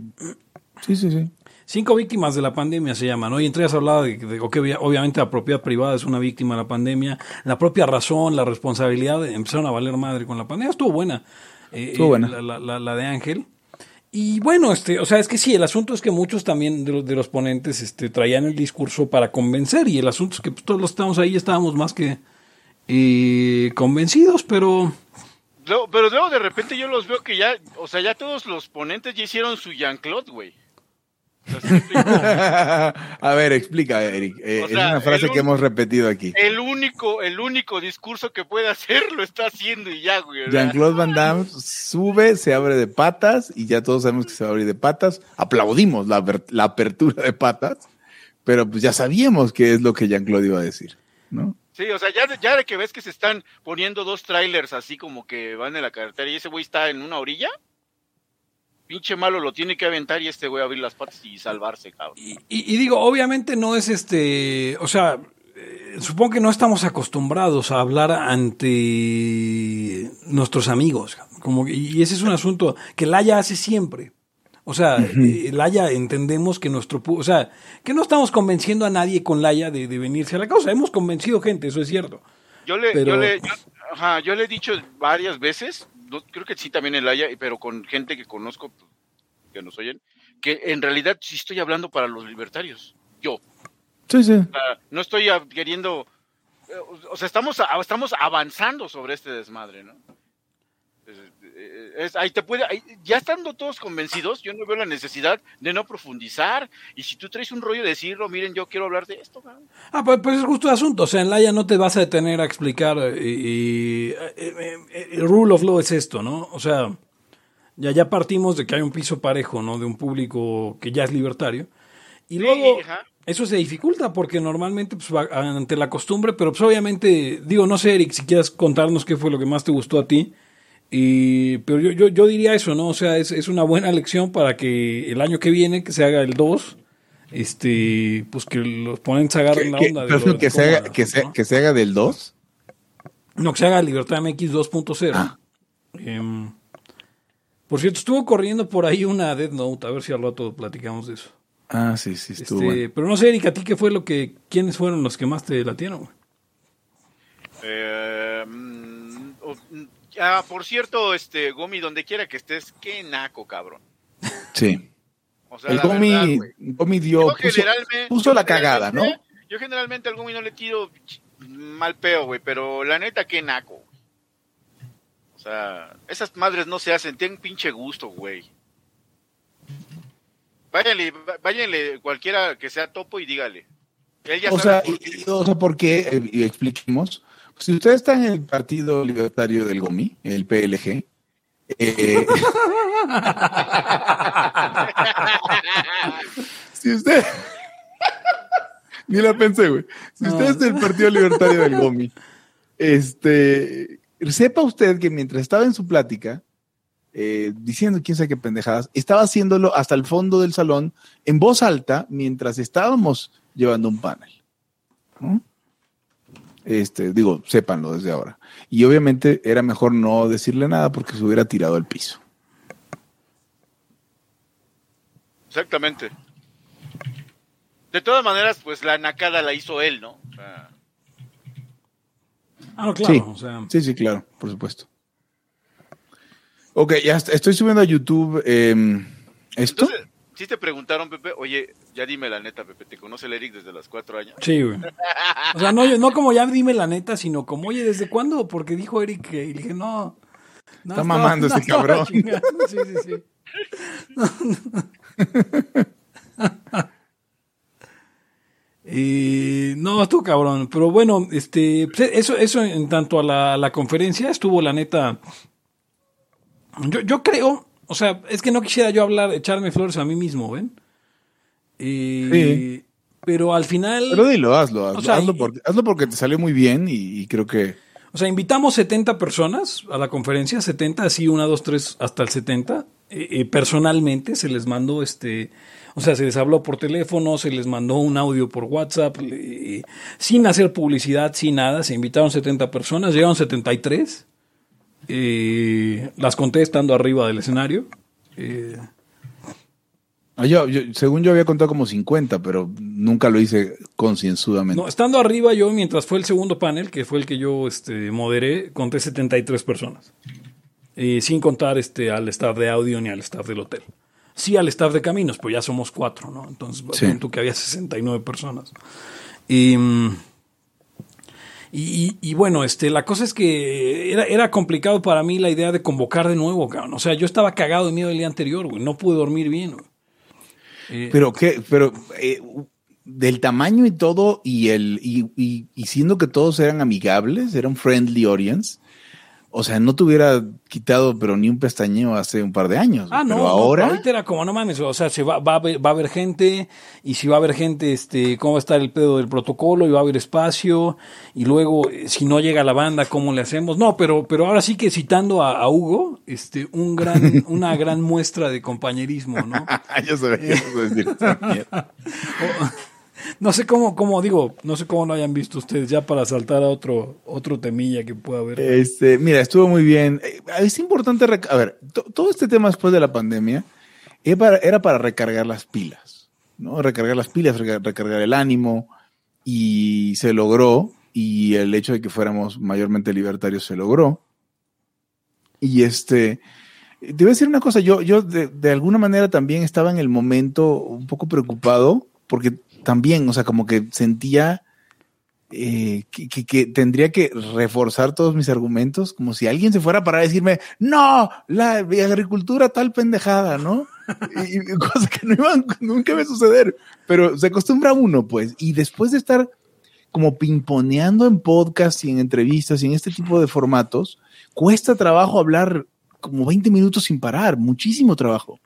sí, sí, sí. Cinco víctimas de la pandemia se llama, ¿no? Y entre ellas hablaba de, que obvia- obviamente la propiedad privada es una víctima de la pandemia, la propia razón, la responsabilidad empezaron a valer madre con la pandemia. Estuvo buena. eh, Estuvo eh, buena. La, la- la- la de Ángel. Y bueno, este, o sea, es que sí, el asunto es que muchos también de los, de los ponentes este, traían el discurso para convencer y el asunto es que pues, todos los que estábamos ahí estábamos más que eh, convencidos, pero Luego- pero luego de repente yo los veo que ya, o sea, ya todos los ponentes ya hicieron su Jean-Claude, güey. [LAUGHS] A ver, explica, Eric. Eh, O sea, es una frase que hemos repetido aquí. el único, el único discurso que puede hacer lo está haciendo y ya, güey. Jean-Claude Van Damme sube, se abre de patas y ya todos sabemos que se va a abrir de patas. Aplaudimos la, la apertura de patas, pero pues ya sabíamos qué es lo que Jean-Claude iba a decir, ¿no? Sí, o sea, ya, de- que ves que se están poniendo dos trailers así como que van en la carretera y ese güey está en una orilla, pinche malo lo tiene que aventar y este güey abrir las patas y salvarse, cabrón. Y, digo, obviamente no es este, o sea, eh, supongo que no estamos acostumbrados a hablar ante nuestros amigos, como y ese es un asunto que Laya hace siempre. O sea, eh, Laya entendemos que nuestro, o sea, que no estamos convenciendo a nadie con Laya de, de venirse a la causa. Hemos convencido gente, eso es cierto. Yo le, Pero- yo le, yo- ajá, yo le he dicho varias veces, no- creo que sí también en Laia, pero con gente que conozco, que nos oyen, que en realidad sí estoy hablando para los libertarios. Yo, Sí, sí. O sea, no estoy queriendo, eh, o sea, estamos, estamos avanzando sobre este desmadre, ¿no? Es- eh, ahí te puede, ahí- ya estando todos convencidos, yo no veo la necesidad de no profundizar. Y si tú traes un rollo de decirlo, miren, yo quiero hablar de esto. Ah, pues, pues es justo el asunto. O sea, en Laia no te vas a detener a explicar. y, el rule of law es esto, ¿no? O sea, ya, ya partimos de que hay un piso parejo, ¿no? De un público que ya es libertario. Y luego eso se dificulta porque normalmente, pues, va ante la costumbre, pero pues obviamente, digo, no sé, Eric, si quieres contarnos qué fue lo que más te gustó a ti. Y, pero yo, yo, yo diría eso, ¿no? O sea, es, es una buena lección para que el año que viene, que se haga el 2, este, pues que los ponentes agarren la Que, onda. de perdón, lo de que se haga, que, se, ¿no? que se haga del 2. No, que se haga Libertad MX 2.0. Ah. Em, por cierto, estuvo corriendo por ahí una Death Note, a ver si al rato platicamos de eso. Ah, sí, sí, estuvo Este, bueno. Pero no sé, Erika, ¿a ti qué fue lo que, quiénes fueron los que más te latieron? güey? Eh, mm, ah, por cierto, este, Gomi, donde quiera que estés, qué naco, cabrón. Sí. O sea, El verdad, Gomi. Gomi dio, Yo puso, la cagada, ¿no? Yo generalmente al Gomi no le tiro mal peo, güey, pero la neta, qué naco. O sea, esas madres no se hacen, ten pinche gusto, güey. Váyanle, váyanle cualquiera que sea topo y dígale. Él ya O sabe sea, por y- o sea. Eh, Y expliquemos. Si usted está en el Partido Libertario del Gomi, el PLG, eh, [LAUGHS] si usted... [LAUGHS] Ni la pensé, güey. Si usted es del Partido Libertario del Gomi, este, sepa usted que mientras estaba en su plática, eh, diciendo quién sabe qué pendejadas, estaba haciéndolo hasta el fondo del salón en voz alta mientras estábamos llevando un panel. ¿no? Este, digo, sépanlo desde ahora. Y obviamente era mejor no decirle nada porque se hubiera tirado al piso. Exactamente. De todas maneras, pues la nacada la hizo él, ¿no? O sea, Ah, no, claro. sí. O sea, sí, sí, claro, por supuesto. Ok, ya est- estoy subiendo a YouTube em, esto. Entonces, si te preguntaron, Pepe, oye, ya dime la neta, Pepe, ¿te conoce el Eric desde los cuatro años? sí, güey. O sea, no, yo- no como ya dime la neta, sino como, oye, ¿desde cuándo? Porque dijo Eric que, y le dije, no. no Está mamando este estaba cabrón. chingando. Sí, sí, sí. [LAUGHS] Y no, estuvo cabrón. Pero bueno, este, pues, eso, eso en tanto a la, la conferencia estuvo la neta. Yo, yo creo, o sea, es que no quisiera yo hablar, echarme flores a mí mismo, ¿ven? Y- Sí. Pero al final. Pero dilo, hazlo, hazlo, sea, hazlo porque, hazlo porque te salió muy bien y, y creo que... O sea, invitamos 70 personas a la conferencia, 70, así, una, dos, tres, hasta el 70. Eh, eh, personalmente se les mandó este. O sea, se les habló por teléfono, se les mandó un audio por WhatsApp, eh, sin hacer publicidad, sin nada. Se invitaron 70 personas, llegaron 73. Eh, las conté estando arriba del escenario. Eh, Ah, yo- yo- según yo había contado como 50, pero nunca lo hice concienzudamente. no, estando arriba, yo, mientras fue el segundo panel, que fue el que yo este, moderé, conté 73 personas. Eh, sin contar este, al staff de audio ni al staff del hotel. Sí al staff de caminos, pues ya somos cuatro, ¿no? Entonces, Sí. tú que había 69 personas. Y, mm, y, y- bueno, este, la cosa es que era, era complicado para mí la idea de convocar de nuevo, cabrón. O sea, yo estaba cagado de miedo el día anterior, güey. No pude dormir bien. Eh, Pero qué, pero eh, del tamaño y todo, y el, y, y- y siendo que todos eran amigables, era un friendly audience. O sea, no te hubiera quitado, pero ni un pestañeo hace un par de años. Ah, no, pero no, ahora. ahorita era como, no mames, o sea, se va, va, a haber, va a haber gente, y si va a haber gente, este, cómo va a estar el pedo del protocolo, y va a haber espacio, y luego, eh, si no llega la banda, ¿cómo le hacemos? No, pero, pero ahora sí que citando a, a Hugo, este, un gran, [LAUGHS] una gran muestra de compañerismo, ¿no? [LAUGHS] ya sabía que a decir. [LAUGHS] No sé cómo, cómo digo, no sé cómo lo hayan visto ustedes, ya para saltar a otro, otro temilla que pueda haber. Este, mira, estuvo muy bien. Eh, Es importante, a ver, to- todo este tema después de la pandemia era para, recargar las pilas, ¿no? Recargar las pilas, reca- recargar el ánimo y se logró y el hecho de que fuéramos mayormente libertarios se logró. Y este, te voy a decir una cosa, yo, yo de alguna manera también estaba en el momento un poco preocupado porque también, o sea, como que sentía eh, que, tendría que reforzar todos mis argumentos, como si alguien se fuera a parar a decirme, no, la agricultura tal pendejada, ¿no? Y, [LAUGHS] que nunca iba a suceder, pero se acostumbra uno, pues, y después de estar como pimponeando en podcast y en entrevistas y en este tipo de formatos, cuesta trabajo hablar como 20 minutos sin parar, muchísimo trabajo,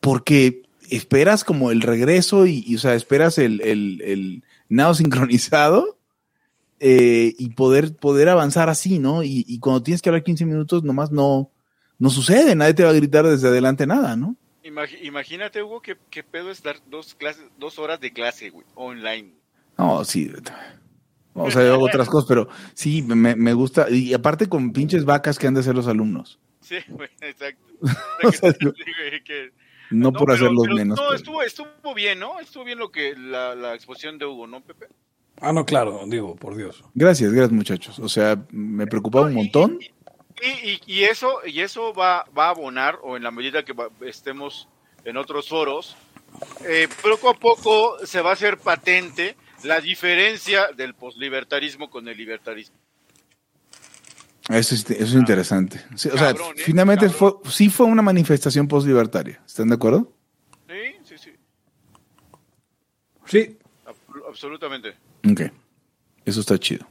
porque esperas como el regreso y, y, o sea, esperas el, el, el nado [LAUGHS] sincronizado eh, y poder, poder avanzar así, ¿no? Y, y cuando tienes que hablar 15 minutos, nomás no, no sucede, nadie te va a gritar desde adelante nada, ¿no? Imag- imagínate, Hugo, qué, qué pedo es dar dos, clases, dos horas de clase, güey, online. No, sí. O sea, yo hago otras cosas, pero sí, me, me gusta. Y aparte con pinches vacas que han de ser los alumnos. Sí, [LAUGHS] güey, exacto. [LAUGHS] O sea, Sí, güey, que- No, No, por pero- hacerlos pero menos. No, pero- estuvo, estuvo bien, ¿no? Estuvo bien lo que la, la exposición de Hugo, ¿no, Pepe? Ah, no, claro, digo, por Dios. Gracias, gracias muchachos. O sea, me preocupaba un montón. Y, y, y eso, y eso va, va a abonar, o en la medida que va- estemos en otros foros, eh, poco a poco se va a hacer patente la diferencia del poslibertarismo con el libertarismo. Eso es, eso es interesante. Sí, o sea, Cabrón, ¿eh? finalmente fue, sí fue una manifestación postlibertaria. ¿Están de acuerdo? Sí, sí, sí, Sí, ab- absolutamente. Ok. Eso está chido.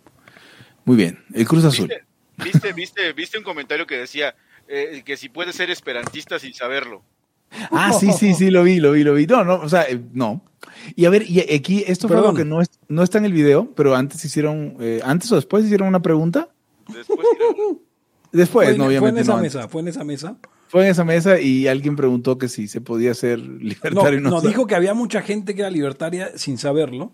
Muy bien. El Cruz Azul. ¿Viste, viste, [LAUGHS] viste, viste un comentario que decía eh, que si puede ser esperantista sin saberlo? Ah, sí, sí, sí, lo vi, lo vi, lo vi. No, no, o sea, eh, no. Y a ver, y aquí, esto fue Perdón. algo que no, es, no está en el video, pero antes hicieron, eh, antes o después hicieron una pregunta. Después, [LAUGHS] Después, fue, no, fue en obviamente esa no. antes. mesa, fue en esa mesa. Fue en esa mesa y alguien preguntó que si se podía ser No, libertario. no, dijo que había mucha gente que era libertaria sin saberlo.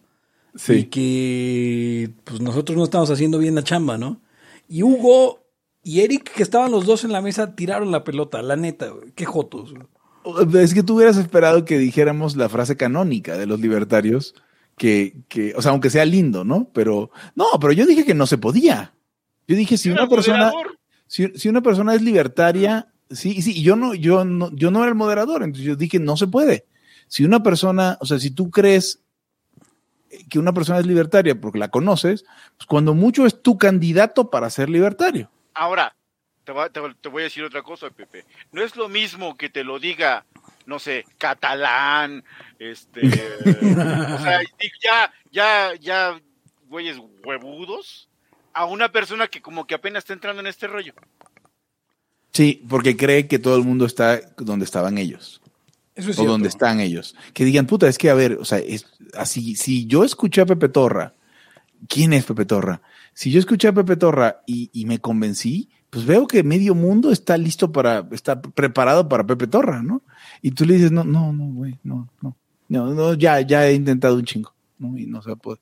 y que pues nosotros no estamos haciendo bien la chamba, ¿no? Y Hugo y Eric, que estaban los dos en la mesa, tiraron la pelota, la neta, güey. qué jotos. güey. Es que tú hubieras esperado que dijéramos la frase canónica de los libertarios, que, que, o sea, aunque sea lindo, ¿no? Pero, no, pero yo dije que no se podía. Yo dije, si una persona, si, si una persona es libertaria, sí, sí, yo no, yo no, yo no era el moderador, entonces yo dije, no se puede. Si una persona, o sea, si tú crees que una persona es libertaria porque la conoces, pues cuando mucho es tu candidato para ser libertario. Ahora, te, va- te, te voy a decir otra cosa, Pepe. No es lo mismo que te lo diga, no sé, catalán, este, [LAUGHS] o sea, ya, ya, ya, güeyes huevudos, a una persona que como que apenas está entrando en este rollo. Sí, porque cree que todo el mundo está donde estaban ellos. Eso es o cierto. donde están ellos. Que digan, puta, es que a ver, o sea, es así, si yo escuché a Pepe Torra, ¿quién es Pepe Torra? Si yo escuché a Pepe Torra y, y me convencí, pues veo que medio mundo está listo para, está preparado para Pepe Torra, ¿no? Y tú le dices, no, no, no, güey, no, no, no, no, ya, ya he intentado un chingo, ¿no? Y no se puede.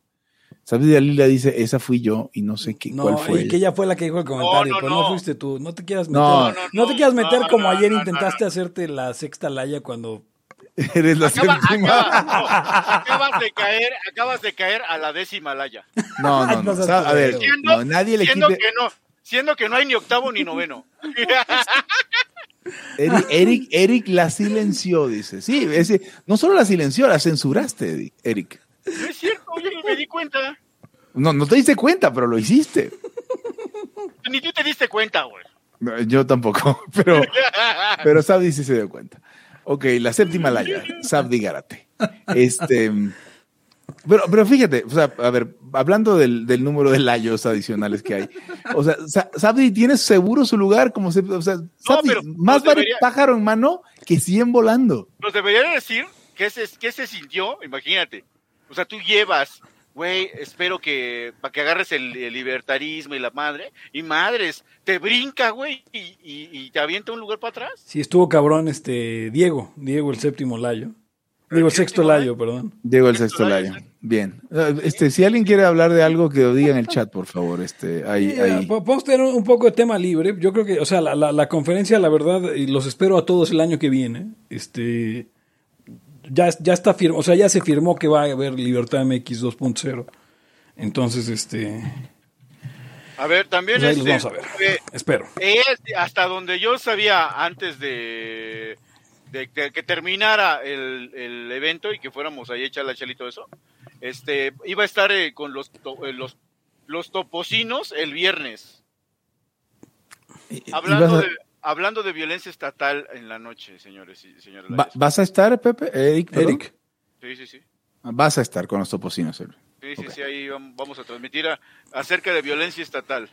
¿Sabes? Y Dalila dice, esa fui yo y no sé qué, No, cuál fue. y que ella fue la que dijo el comentario, no, pero no no. fuiste tú. No te quieras meter, No. no, No, no, te quieras meter no, como no, ayer no, intentaste hacerte la sexta laya cuando [LAUGHS] Eres la Acaba- séptima. acaba- no, [LAUGHS] acabas de caer, acabas de caer a la décima laya. No, no, [LAUGHS] no. No a ver. Siendo, no, nadie le siendo quite. que no, siendo que no hay ni octavo ni noveno. Eric, Eric, Eric la silenció, dice. Sí, ese, no solo la silenció, la censuraste, Eric. No es cierto, yo ni me di cuenta. No, no te diste cuenta, pero lo hiciste. Ni tú te diste cuenta, güey. No, yo tampoco, [LAUGHS] pero, pero Sabdi sí se dio cuenta. Ok, la séptima laya, Sabdi Garate. Este, pero, pero fíjate, o sea, a ver, hablando del, del número de layos adicionales que hay, o sea, Sa- Sabdi tiene seguro su lugar como se, o sea, Sabdi, más vale debería- pájaro en mano que 100 volando. Nos debería decir qué se, qué se sintió, imagínate. O sea, tú llevas, güey, espero que, para que agarres el, el libertarismo y la madre, y madres, te brinca, güey, y, y- y te avienta un lugar para atrás. Sí, estuvo cabrón este Diego, Diego el séptimo layo. Digo, el sexto layo, perdón. Llegó el Sexto layo. Bien. Este, si alguien quiere hablar de algo, que lo diga en el chat, por favor. Este, ahí, ahí. po- Podemos tener un poco de tema libre. Yo creo que, o sea, la, la- la conferencia, la verdad, y los espero a todos el año que viene. Este, ya, ya está firmado, o sea, ya se firmó que va a haber Libertad MX 2.0. Entonces, este, A ver, también pues ahí los este, vamos a ver. eh, Espero. es hasta donde yo sabía antes de, de, de que terminara el, el evento y que fuéramos ahí a echar la chelita y todo eso, este, iba a estar eh, con los, to- eh, los, los topocinos el viernes. Hablando ¿Ibas a- de, hablando de violencia estatal en la noche, señores y señores. va- ¿Vas a estar, Pepe? Eric? Eric. Sí, sí, sí. Vas a estar con los topocinos, Eric. Sí, sí, sí, ahí vam- vamos a transmitir a- acerca de violencia estatal.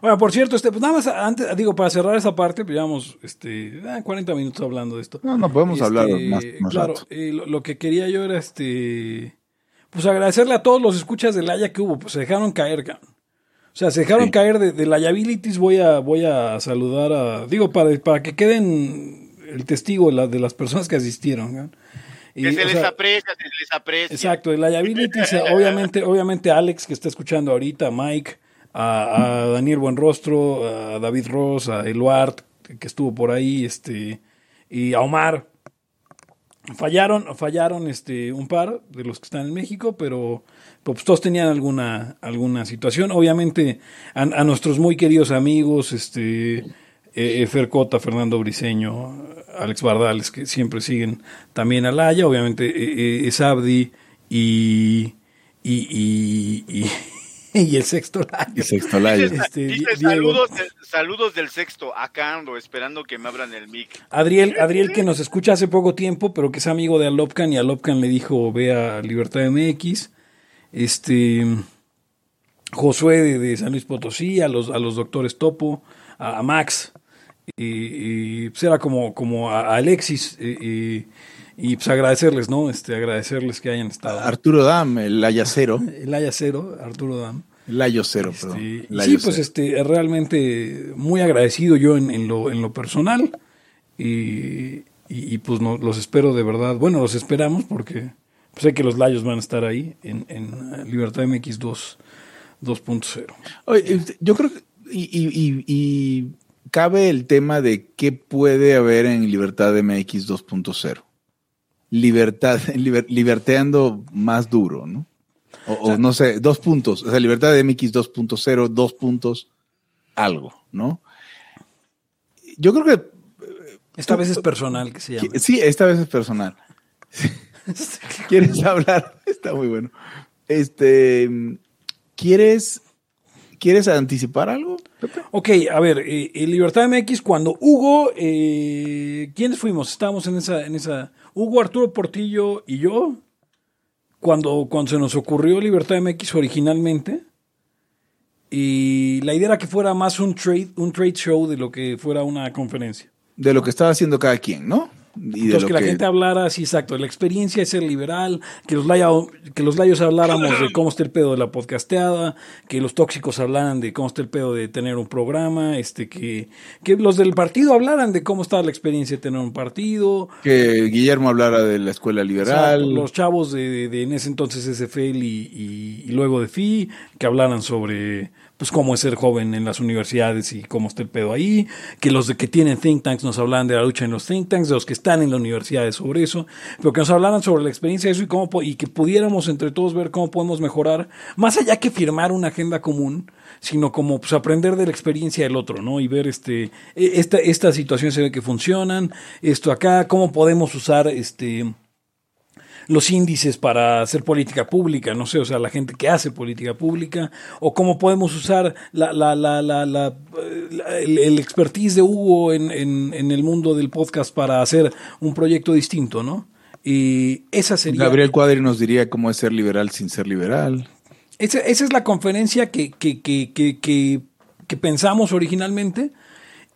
Bueno, por cierto, este, pues nada más antes, digo, para cerrar esa parte, pues llevamos este, ah, 40 minutos hablando de esto. No, no podemos Este, hablar más, más claro, rato. eh, lo, lo que quería yo era este pues agradecerle a todos los escuchas del Haya que hubo, pues se dejaron caer, cabrón. O sea, se dejaron Sí. caer de, de la Liabilities, voy a, voy a saludar a, digo, para, para que queden el testigo de, la- de las personas que asistieron. Y, Que se les sea, aprecia, se les aprecia. Exacto, de Liabilities, [LAUGHS] eh, obviamente, obviamente Alex que está escuchando ahorita, Mike, a, a Daniel Buenrostro, a David Ross, a Eluard, que estuvo por ahí, este, y a Omar. Fallaron, fallaron este, un par de los que están en México, pero pues todos tenían alguna, alguna situación. Obviamente a, nuestros muy queridos amigos, este, eh, Fer Cota, Fernando Briseño, Alex Bardales, que siempre siguen también a Laya, obviamente eh, eh, y, y, y, y, [LAUGHS] y el sexto Laya. Y sexto layo. Dice, Este, dice, saludos, saludos del sexto, acá ando esperando que me abran el mic. Adriel, Adriel que nos escucha hace poco tiempo, pero que es amigo de Alopcan y Alopcan le dijo ve a Libertad MX. Este Josué de, de San Luis Potosí, a los, a los doctores Topo, a, a Max, y, y, pues era como, como a, Alexis, y, y- y, pues agradecerles, ¿no? Este, agradecerles que hayan estado. Arturo Dam, el Laya cero. [LAUGHS] El Haya Cero, Arturo Dam. Layo cero, perdón. Este, y Layo sí, pues cero. este, realmente muy agradecido yo en, en lo, en lo personal. Y, y, y, pues no, los espero de verdad. Bueno, los esperamos porque sé que los Layos van a estar ahí en, en Libertad MX 2 2.0. Oye, este, yo creo que. Y, y- y- y cabe el tema de qué puede haber en Libertad MX 2.0. Libertad, [LAUGHS] liber- liberteando más duro, ¿no? O, o no sé, dos puntos. O sea, Libertad MX 2.0, dos puntos, algo, ¿no? Yo creo que Esta vez es personal que se llama. Sí, esta vez es personal. [LAUGHS] ¿Quieres hablar? Está muy bueno. Este, ¿quieres, ¿quieres anticipar algo? Pepe? Ok, a ver, eh, eh, Libertad MX, cuando Hugo, eh, ¿quiénes fuimos? Estábamos en esa, en esa, Hugo, Arturo Portillo y yo, cuando, cuando se nos ocurrió Libertad MX originalmente, y la idea era que fuera más un trade, un trade show de lo que fuera una conferencia. De lo que estaba haciendo cada quien, ¿no? Y Entonces, que la gente hablara, sí, exacto, la experiencia de ser liberal, que los, laya- que los layos habláramos de cómo está el pedo de la podcasteada, que los tóxicos hablaran de cómo está el pedo de tener un programa, este que, que los del partido hablaran de cómo está la experiencia de tener un partido, que Guillermo hablara de la escuela liberal. Los chavos de, de- de en ese entonces SFL y, y- y luego de FI, que hablaran sobre pues cómo es ser joven en las universidades y cómo está el pedo ahí, que los de que tienen think tanks nos hablaran de la lucha en los think tanks, de los que están en las universidades sobre eso, pero que nos hablaran sobre la experiencia de eso y cómo y que pudiéramos entre todos ver cómo podemos mejorar, más allá que firmar una agenda común, sino como pues aprender de la experiencia del otro, ¿no? Y ver este e- esta esta situación se ve que funcionan, esto acá, cómo podemos usar este los índices para hacer política pública, no sé, o sea, la gente que hace política pública, o cómo podemos usar la, la, la, la, la- la- el, el expertise de Hugo en, en, en el mundo del podcast para hacer un proyecto distinto, ¿no? Y esa sería... Gabriel Cuadri nos diría cómo es ser liberal sin ser liberal. Esa, esa es la conferencia que, que, que, que, que, pensamos originalmente.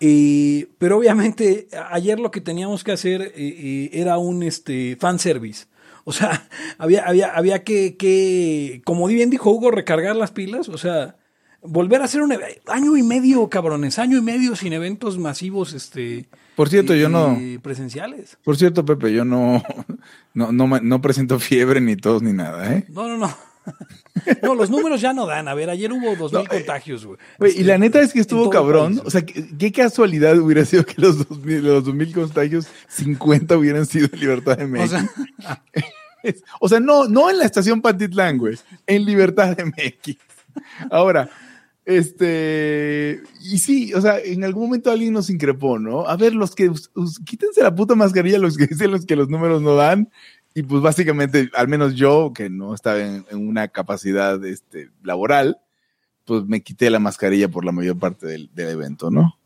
eh, pero obviamente ayer lo que teníamos que hacer eh, eh, era un este fanservice. O sea, [LAUGHS] había, había, había que, que, como bien dijo Hugo, recargar las pilas. O sea, volver a hacer un año y medio, cabrones, año y medio sin eventos masivos, este. Por cierto, y- yo no. presenciales. Por cierto, Pepe, yo no, [LAUGHS] no, no, no presento fiebre ni tos ni nada, ¿eh? No, no, no. [LAUGHS] No, los números ya no dan. A ver, ayer hubo dos mil contagios, güey. Y la neta es que estuvo cabrón. país. O sea, qué, qué casualidad hubiera sido que los 2000, los 2000 contagios, 50 hubieran sido en Libertad de O México. sea, [LAUGHS] O sea, no, no en la estación Pantitlán, güey, en Libertad de MX. Ahora, este, y sí, o sea, en algún momento alguien nos increpó, ¿no? A ver, los que, us- us- quítense la puta mascarilla, los que dicen los que los números no dan. Y pues básicamente, al menos yo, que no estaba en, en una capacidad este, laboral, pues me quité la mascarilla por la mayor parte del, del evento, ¿no?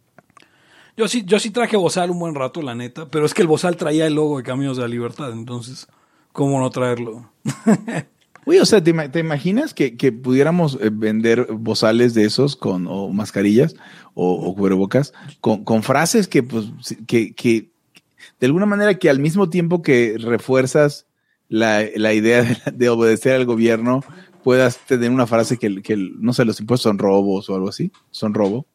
Yo sí, yo sí traje Bozal un buen rato, la neta, pero es que el Bozal traía el logo de Caminos de la Libertad, entonces, ¿cómo no traerlo? [LAUGHS] Oye, o sea, ¿te, te imaginas que, que pudiéramos eh, vender bozales de esos con, o mascarillas o, o cubrebocas con, con frases que, pues, que, que de alguna manera que al mismo tiempo que refuerzas la, la idea de, [LAUGHS] de obedecer al gobierno, puedas tener una frase que, que, no sé, los impuestos son robos o algo así, son robo.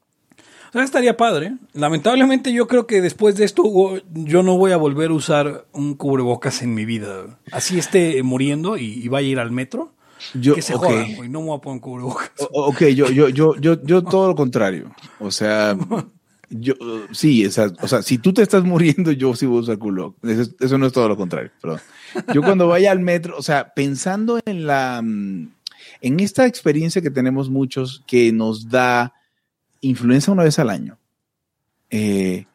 O sea, estaría padre. Lamentablemente yo creo que después de esto Hugo, yo no voy a volver a usar un cubrebocas en mi vida. Así esté muriendo y, y vaya a ir al metro. Yo, que se ok. jodan, güey, no me voy a poner un cubrebocas. O- Ok, yo, yo, yo, yo, yo [LAUGHS] todo lo contrario. O sea, [LAUGHS] yo, sí, esa- o sea, si tú te estás muriendo, yo sí voy a usar culo. Eso, eso no es todo lo contrario, perdón. Yo cuando vaya al metro, o sea, pensando en la, mm, en esta experiencia que tenemos muchos que nos da influenza una vez al año, eh,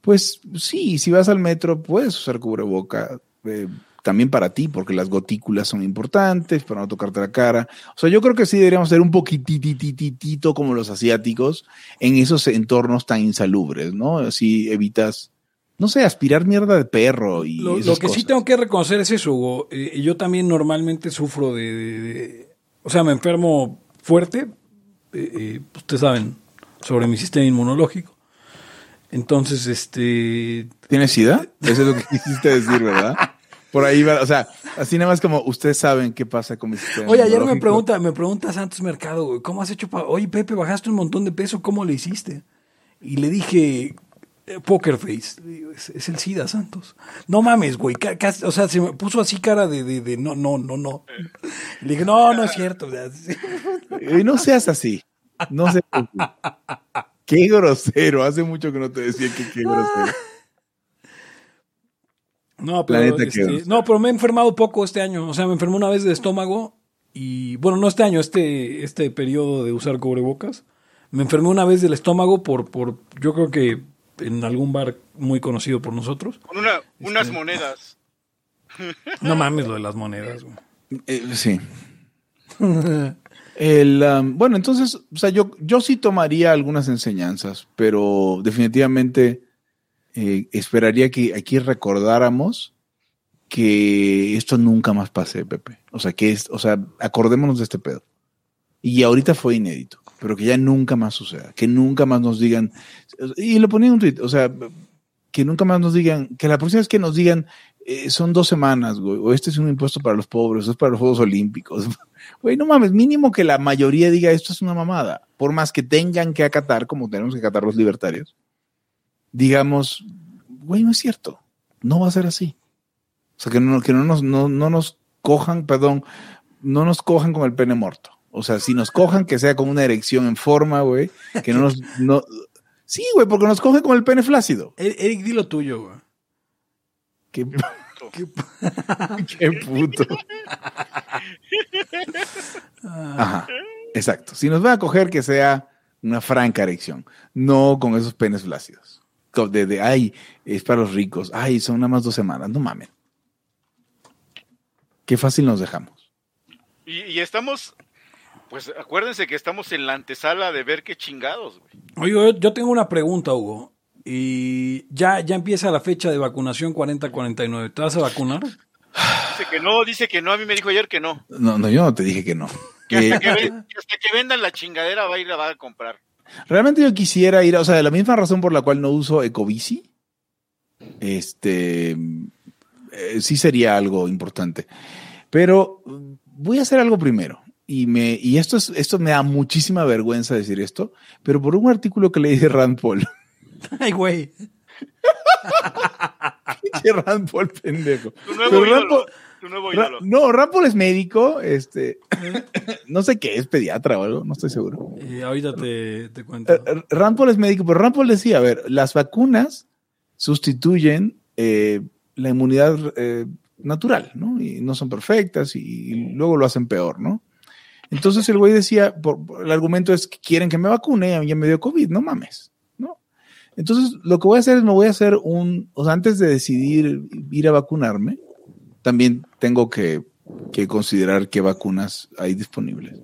pues sí, si vas al metro puedes usar cubreboca. eh, también para ti, porque las gotículas son importantes para no tocarte la cara. O sea, yo creo que sí deberíamos ser un poquititititito como los asiáticos en esos entornos tan insalubres, ¿no? Así evitas, no sé, aspirar mierda de perro y Lo, que sí tengo que reconocer es eso, Hugo. Eh, yo también normalmente sufro de, de- de- O sea, me enfermo fuerte. eh, eh, ustedes saben sobre mi sistema inmunológico. Entonces, este... ¿Tienes sida? Eso es lo que [LAUGHS] quisiste decir, ¿verdad? Por ahí va, o sea, así nada más como ustedes saben qué pasa con mi sistema Oye, ayer me pregunta, me pregunta Santos Mercado, güey, ¿cómo has hecho para... Oye, Pepe, bajaste un montón de peso, ¿cómo le hiciste? Y le dije, eh, Poker Face. Es, es el SIDA, Santos. No mames, güey. casi- o sea, se me puso así cara de, de, de no, no, no, no. [LAUGHS] Le dije, no, no es cierto. [LAUGHS] No seas así. No seas así. Qué grosero. Hace mucho que no te decía que qué grosero. [LAUGHS] No, La pero, neta este, no. no, pero me he enfermado poco este año. O sea, me enfermé una vez de estómago y, bueno, no este año, este, este periodo de usar cubrebocas. Me enfermé una vez del estómago por, por, yo creo que en algún bar muy conocido por nosotros. Con una, unas Este- monedas. [LAUGHS] No mames lo de las monedas, güey. Eh, sí. [LAUGHS] El, um, bueno, entonces, o sea, yo, yo sí tomaría algunas enseñanzas, pero definitivamente eh, esperaría que aquí recordáramos que esto nunca más pase, Pepe. O sea, que es, o sea, acordémonos de este pedo. Y ahorita fue inédito, pero que ya nunca más suceda, que nunca más nos digan, y le ponía en un tweet, o sea, que nunca más nos digan, que la próxima vez que nos digan, eh, son dos semanas, güey, o este es un impuesto para los pobres, o es para los Juegos Olímpicos. [LAUGHS] Güey, no mames, mínimo que la mayoría diga esto es una mamada, por más que tengan que acatar, como tenemos que acatar los libertarios, digamos, güey, no es cierto, no va a ser así. O sea, que no, que no, nos, no, no nos cojan, perdón, no nos cojan con el pene muerto. O sea, si nos cojan, que sea con una erección en forma, güey, que no nos... No, sí, güey, porque nos cogen con el pene flácido. Eric, di lo tuyo, güey. Qué, [LAUGHS] Qué- qué puto. Ajá, exacto. Si nos va a coger, que sea una franca erección, no con esos penes flácidos. De, de, ay, es para los ricos, ay, son nada más dos semanas, no mamen. Qué fácil nos dejamos. Y, y estamos, pues acuérdense que estamos en la antesala de ver qué chingados, güey. Oye, yo, yo tengo una pregunta, Hugo. Y ya, ya empieza la fecha de vacunación 40-49. ¿Te vas a vacunar? Dice que no, dice que no, a mí me dijo ayer que no. No, no, yo no te dije que no. Que hasta, Eh, que, hasta que vendan la chingadera va a ir a, va a comprar. Realmente yo quisiera ir, a- o sea, de la misma razón por la cual no uso Ecobici, este, eh, sí sería algo importante. Pero voy a hacer algo primero. Y, me, y esto, es, esto me da muchísima vergüenza decir esto, pero por un artículo que leí de Rand Paul. [LAUGHS] Ay, güey. [LAUGHS] Rand Paul, pendejo. Pero Rand. Paul- [LAUGHS] Tu nuevo Ra- no, Rand Paul es médico, este, [COUGHS] no sé qué es, pediatra o algo, no estoy seguro. Y ahorita te, te cuento. Eh, eh, Paul es médico, pero Rand Paul decía, a ver, las vacunas sustituyen eh, la inmunidad eh, natural, ¿no? Y no son perfectas y, y luego lo hacen peor, ¿no? Entonces el güey decía, por- por- el argumento es que quieren que me vacune, a mí ya me dio COVID, no mames, ¿no? Entonces lo que voy a hacer es me voy a hacer un, o sea, antes de decidir ir a vacunarme, también tengo que, que considerar qué vacunas hay disponibles.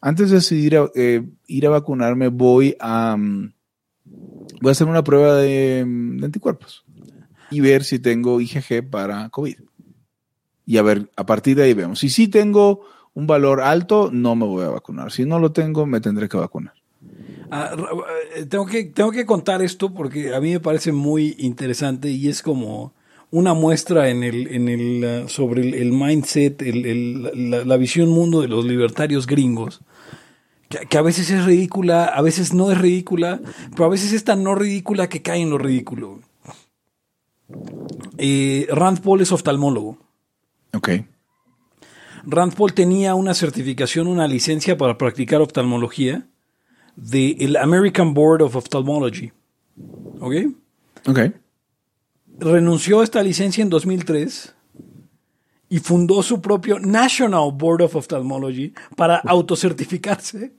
Antes de decidir a- eh, ir a vacunarme, voy a, mm, voy a hacer una prueba de, mm, anticuerpos y ver si tengo IgG para COVID. Y a ver, a partir de ahí vemos. Si sí tengo un valor alto, no me voy a vacunar. Si no lo tengo, me tendré que vacunar. Ah, eh, tengo, que, tengo que contar esto porque a mí me parece muy interesante y es como una muestra en el, en el, ah, sobre el, el mindset, el- el- la, la visión mundo de los libertarios gringos. Que, que a veces es ridícula, a veces no es ridícula, pero a veces es tan no ridícula que cae en lo ridículo. Eh, Rand Paul es oftalmólogo. Ok. Rand Paul tenía una certificación, una licencia para practicar oftalmología del American Board of Ophthalmology. ¿Ok? Ok. Renunció a esta licencia en 2003 y fundó su propio National Board of Ophthalmology para autocertificarse,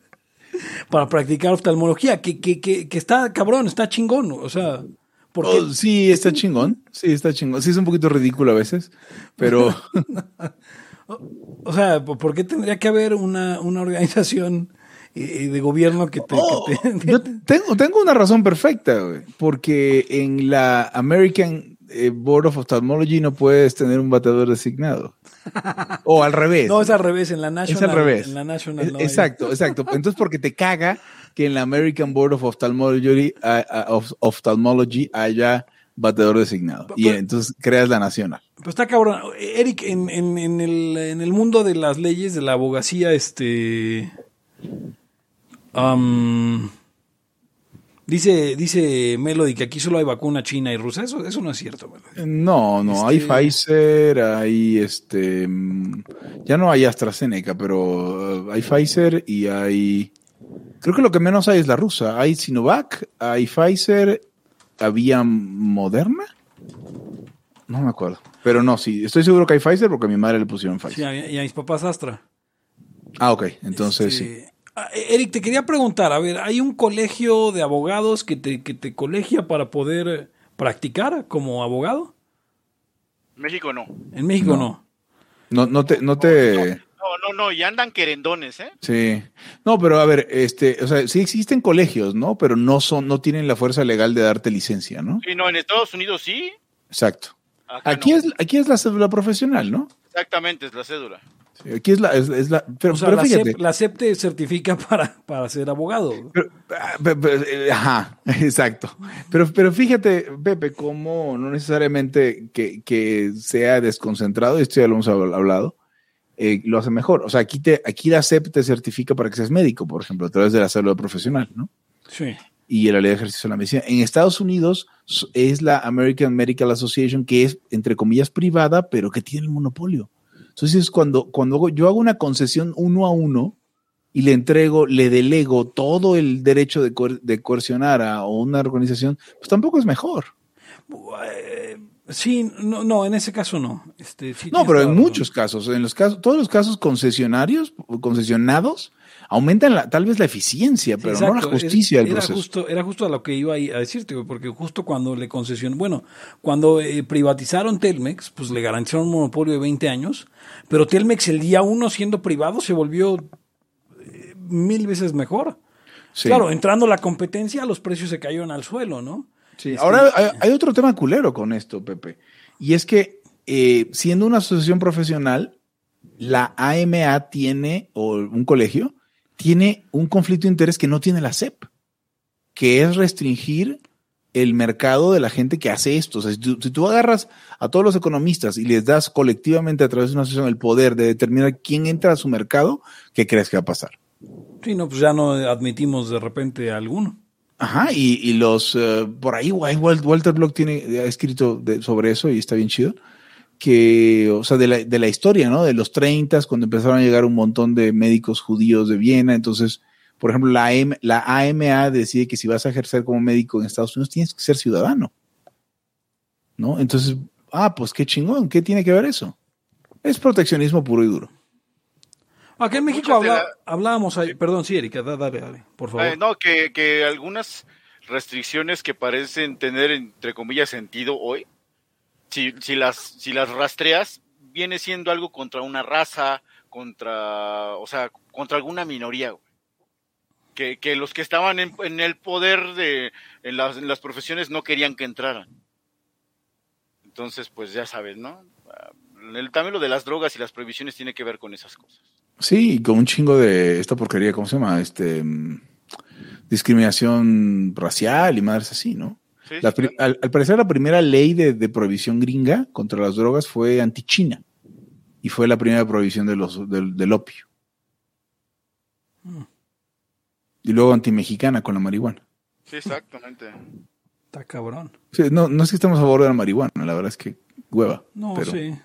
para practicar oftalmología, que, que, que, que está cabrón, está chingón. O sea, porque Oh, sí, está chingón. Sí, está chingón. Sí, es un poquito ridículo a veces, pero [LAUGHS] O sea, ¿por qué tendría que haber una, una organización eh, de gobierno que te... que Oh, te- yo tengo, tengo una razón perfecta, güey, porque en la American eh, Board of Ophthalmology no puedes tener un bateador designado. O al revés. [LAUGHS] No, es al revés, en la Es National. al revés. En la National Es- no hay- exacto, exacto. Entonces, porque te caga que en la American Board of Ophthalmology, of- Ophthalmology haya bateador designado. Y entonces creas la nacional. Pues está cabrón. Eric, en, en, en, el, en el mundo de las leyes, de la abogacía, este. Dice, dice Melody que aquí solo hay vacuna china y rusa. Eso, eso no es cierto, Melody. No, no, hay Este- Pfizer, hay este, mm, ya no hay AstraZeneca, pero uh, hay Pfizer y hay, creo que lo que menos hay es la rusa. Hay Sinovac, hay Pfizer, había Moderna, no me acuerdo, pero no, sí, estoy seguro que hay Pfizer porque a mi madre le pusieron Sí, Pfizer. y a mis papás Astra. Ah, ok, entonces sí. Este, ah, Eric, te quería preguntar, a ver, ¿hay un colegio de abogados que te, que te colegia para poder eh, practicar como abogado? México no. En México no. No, no te, no te, No, no, no, y andan querendones, ¿eh? sí, no, pero a ver, este, o sea, sí existen colegios, ¿no? Pero no son, no tienen la fuerza legal de darte licencia, ¿no? Sí, no, en Estados Unidos sí. Exacto. acá Aquí no. es, aquí es la cédula profesional, ¿no? Exactamente, es la cédula. Sí, aquí es la, es, es la, pero, O sea, pero la, fíjate. CEP, la CEP te certifica [LAUGHS] para, para ser abogado. pero- ah, eh, ajá, [LAUGHS] exacto. Pero, pero fíjate, Pepe, cómo no necesariamente que, que sea desconcentrado, esto ya lo hemos hab- hablado, eh, lo hace mejor. O sea, aquí, te, aquí la CEP te certifica para que seas médico, por ejemplo, a través de la célula profesional, ¿no? Sí. y la ley de ejercicio de la medicina. En Estados Unidos es la American Medical Association, que es, entre comillas, privada, pero que tiene el monopolio. Entonces, cuando, cuando yo hago una concesión uno a uno y le entrego, le delego todo el derecho de, coer- de coercionar a una organización, pues tampoco es mejor. Sí, no, no, en ese caso no. Este, sí No, pero en muchos casos, en los casos, todos los casos concesionarios, concesionados, aumentan la, tal vez la eficiencia, pero no la justicia del era proceso. Justo, era justo a lo que iba a decirte, porque justo cuando le concesionó, bueno, cuando eh, privatizaron Telmex, pues le garantizaron un monopolio de 20 años, pero Telmex el día uno siendo privado se volvió eh, mil veces mejor. Sí. Claro, entrando la competencia, los precios se cayeron al suelo, ¿no? Sí, Este, ahora hay, hay otro tema culero con esto, Pepe. Y es que eh, siendo una asociación profesional, la AMA tiene, o un colegio, tiene un conflicto de interés que no tiene la SEP, que es restringir el mercado de la gente que hace esto. O sea, si tú, si tú agarras a todos los economistas y les das colectivamente a través de una asociación el poder de determinar quién entra a su mercado, ¿qué crees que va a pasar? Sí, no, pues ya no admitimos de repente a alguno. Ajá, y, y los, eh, por ahí, Walter Block tiene, ha escrito de- sobre eso y está bien chido, que, o sea, de la, de la historia, ¿no? De los 30, cuando empezaron a llegar un montón de médicos judíos de Viena, entonces, por ejemplo, la, AM la AMA decide que si vas a ejercer como médico en Estados Unidos tienes que ser ciudadano, ¿no? Entonces, ah, pues qué chingón, ¿qué tiene que ver eso? Es proteccionismo puro y duro. Acá en México habla- la- hablábamos ahí, perdón, sí, Erika, da- dale, dale, por favor. Eh, no, que, que algunas restricciones que parecen tener, entre comillas, sentido hoy, si, si, las, si las rastreas, viene siendo algo contra una raza, contra, o sea, contra alguna minoría. güey. Que, que los que estaban en, en el poder de en las, en las profesiones no querían que entraran. Entonces, pues ya sabes, ¿no? Ah, El, también lo de las drogas y las prohibiciones tiene que ver con esas cosas. Sí, con un chingo de esta porquería, ¿cómo se llama? Este mm, discriminación racial y madres así, ¿no? Sí, La sí, pri- claro. al, al parecer la primera ley de, de prohibición gringa contra las drogas fue anti-China y fue la primera prohibición de los, del, del opio. Y luego anti-mexicana con la marihuana. Sí, exactamente. Está cabrón. Sí, no, no es que estemos a favor de la marihuana, la verdad es que hueva. No, pero sí.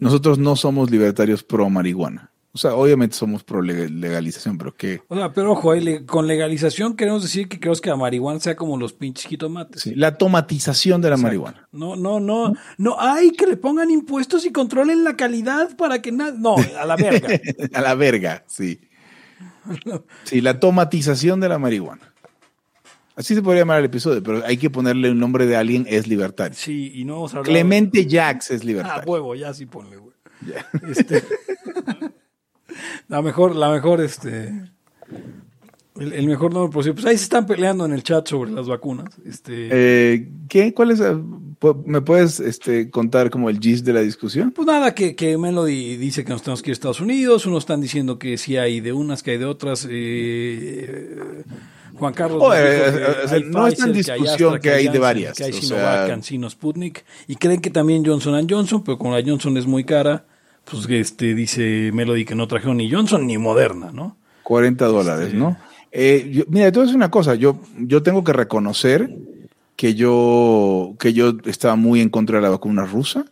nosotros no somos libertarios pro marihuana. O sea, obviamente somos pro leg- legalización, pero que O sea, pero ojo, con legalización queremos decir que queremos que la marihuana sea como los pinches jitomates. sí, la tomatización de la Exacto. marihuana. No, no, no, no, hay que le pongan impuestos y controlen la calidad para que nada, no, a la verga. [LAUGHS] A la verga, sí. Sí, la tomatización de la marihuana. Así se podría llamar el episodio, pero hay que ponerle un nombre de alguien, es libertario. Sí, y no vamos a hablar. Clemente Jax es Ah, libertario. huevo, ya sí ponle, güey. Este, [LAUGHS] [LAUGHS] la mejor, la mejor, este, el, el mejor nombre posible. Pues ahí se están peleando en el chat sobre las vacunas. Este, Eh, ¿Qué? ¿Cuál es? ¿Me puedes este, contar como el gist de la discusión? Pues nada, que, que Melody dice que nos tenemos que ir a Estados Unidos, unos están diciendo que sí hay de unas, que hay de otras. eh, Juan Carlos Oh, eh, eh, que hay no está en discusión que hay de varias, Que hay o sea- Sputnik, y creen que también Johnson Johnson, pero como la Johnson es muy cara, pues este dice Melody que no trajeron ni Johnson ni Moderna, ¿no? 40 dólares, Este, ¿no? Eh, yo- mira, todo es una cosa. Yo, yo tengo que reconocer que yo, que yo estaba muy en contra de la vacuna rusa,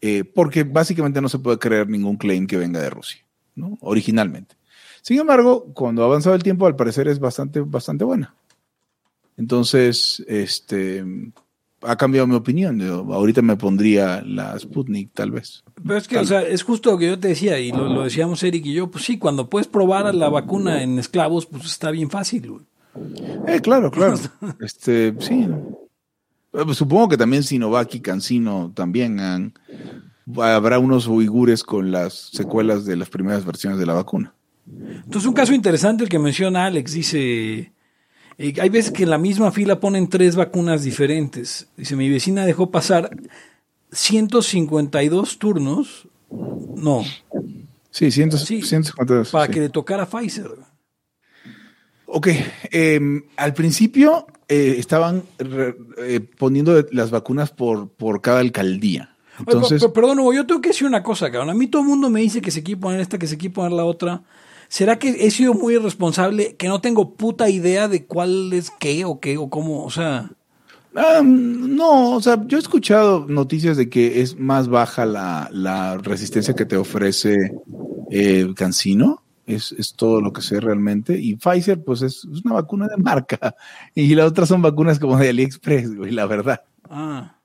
eh, porque básicamente no se puede creer ningún claim que venga de Rusia, ¿no? Originalmente. Sin embargo, cuando ha avanzado el tiempo, al parecer es bastante, bastante buena. Entonces, este, ha cambiado mi opinión. Yo ahorita me pondría la Sputnik, tal vez. Pero es que, o sea, es justo lo que yo te decía, y lo, lo decíamos Eric y yo, pues sí, cuando puedes probar la vacuna en esclavos, pues está bien fácil, güey. Eh, claro, claro. [LAUGHS] Este, sí. Eh, pues Supongo que también Sinovac y Cancino también han, habrá unos uigures con las secuelas de las primeras versiones de la vacuna. Entonces, un caso interesante el que menciona Alex, dice, eh, hay veces que en la misma fila ponen tres vacunas diferentes. Dice, mi vecina dejó pasar 152 turnos, no, Sí, 100, Sí, 152. para sí. que le tocara Pfizer. Ok, em, al principio eh, estaban re- eh, poniendo las vacunas por, por cada alcaldía. Oye, Entonces, pero- perdón, Hugo, yo tengo que decir una cosa, cabrón. A mí todo el mundo me dice que se quiere poner esta, que se quiere poner la otra. ¿Será que he sido muy irresponsable, que no tengo puta idea de cuál es qué o qué o cómo? O sea, no, o sea, yo he escuchado noticias de que es más baja la, la resistencia que te ofrece eh, Cancino. Es, es todo lo que sé realmente. Y Pfizer, pues es, es una vacuna de marca. [LAUGHS] Y la otra son vacunas como de AliExpress, güey, la verdad. ah,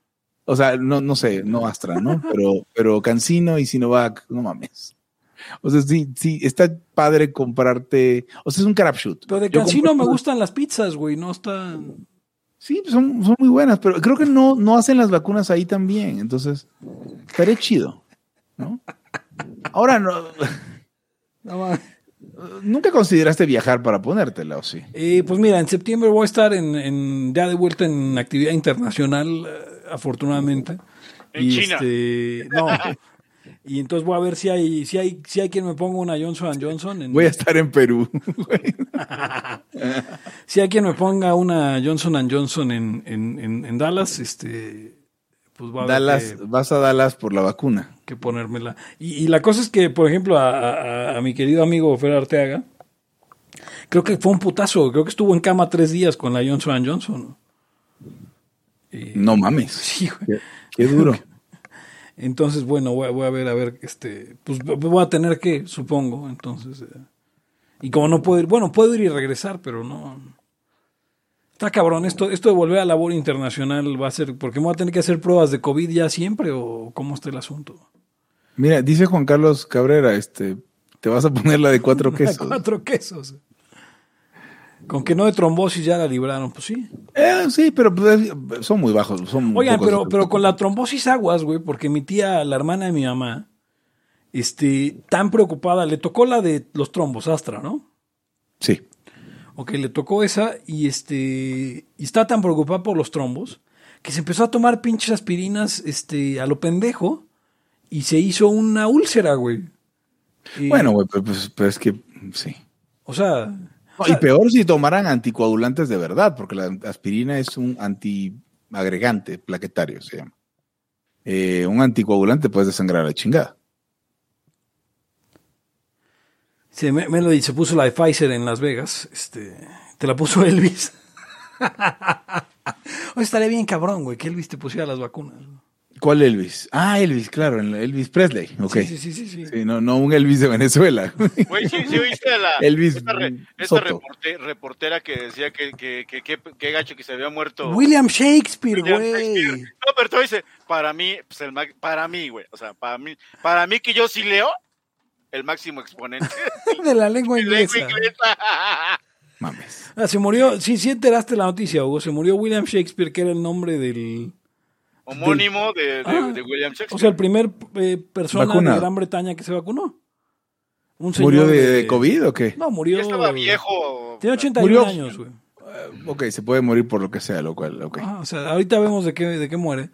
O sea, no, no sé, no Astra, ¿no? [LAUGHS] Pero, pero Cancino y Sinovac, no mames. O sea, sí, sí, está padre comprarte. O sea, es un crapshoot. pero de compro- me gustan las pizzas, güey, no están... Sí, pues son, son muy buenas, pero creo que no, no hacen las vacunas ahí también. Entonces, estaría chido, ¿no? Ahora, no, [LAUGHS] nunca consideraste viajar para ponértela, ¿o sí? Eh, pues mira, en septiembre voy a estar en, en- ya de vuelta en actividad internacional, eh, afortunadamente. En y China. Este, no. Y entonces voy a ver si hay, si hay, si hay quien me ponga una Johnson Johnson. En, Voy a estar en Perú. [LAUGHS] [LAUGHS] Si hay quien me ponga una Johnson Johnson en, en, en, Dallas, este, pues va a Dallas, que, vas a Dallas por la vacuna. que ponérmela. Y, y la cosa es que, por ejemplo, a, a- a mi querido amigo Fer Arteaga, creo que fue un putazo. Creo que estuvo en cama tres días con la Johnson Johnson. Y- No mames. Sí, güey. Qué, qué duro. [LAUGHS] Entonces, bueno, voy a, voy a ver, a ver, este, pues voy a tener que, supongo, entonces. eh, y como no puedo ir, bueno, puedo ir y regresar, pero no. Está cabrón, esto, esto de volver a labor internacional va a ser, porque me voy a tener que hacer pruebas de COVID ya siempre, o cómo está el asunto. Mira, dice Juan Carlos Cabrera, este, te vas a poner la de cuatro [LAUGHS] quesos. Cuatro quesos. Con que no de trombosis ya la libraron, pues sí. Eh, sí, pero pues, son muy bajos. Son Oigan, pero, pero con la trombosis aguas, güey, porque mi tía, la hermana de mi mamá, este, tan preocupada, le tocó la de los trombos, Astra, ¿no? Sí. Ok, le tocó esa y este, y está tan preocupada por los trombos que se empezó a tomar pinches aspirinas, este, a lo pendejo y se hizo una úlcera, güey. Y- Bueno, güey, pues, pero es que sí. O sea, Y peor si tomaran anticoagulantes de verdad, porque la aspirina es un antiagregante plaquetario, se llama. Eh, un anticoagulante puedes desangrar a la chingada. me, Melody se puso la de Pfizer en Las Vegas, este, te la puso [LAUGHS] Elvis. Oye, estaría bien cabrón, güey, que Elvis te pusiera las vacunas. ¿Cuál Elvis? Ah, Elvis, claro, el Elvis Presley. Ok. Sí, sí, sí, sí. sí. Sí, no, no un Elvis de Venezuela. [LAUGHS] Güey, sí, sí oíste a la Elvis esta, re- esta Soto. reporte- reportera que decía que, que, que, que- que gacho que se había muerto. William Shakespeare, güey. No, pero tú dices, para mí, pues el ma- para mí, güey, o sea, para mí, para mí que yo sí leo, el máximo exponente. [LAUGHS] De la lengua Lengua inglesa. inglesa. [LAUGHS] Mames. Ah, se murió, sí, sí enteraste la noticia, Hugo. Se murió William Shakespeare, que era el nombre del. Homónimo de, de- Ah, de William Shakespeare. O sea, el primer eh, persona Vacunado. de Gran Bretaña que se vacunó. Un señor ¿Murió de, de COVID o qué? No, murió. Ya estaba viejo. Tenía 81 Murió- años, güey. Ok, se puede morir por lo que sea, lo cual, ok. Ah, o sea, ahorita vemos de qué, de qué muere.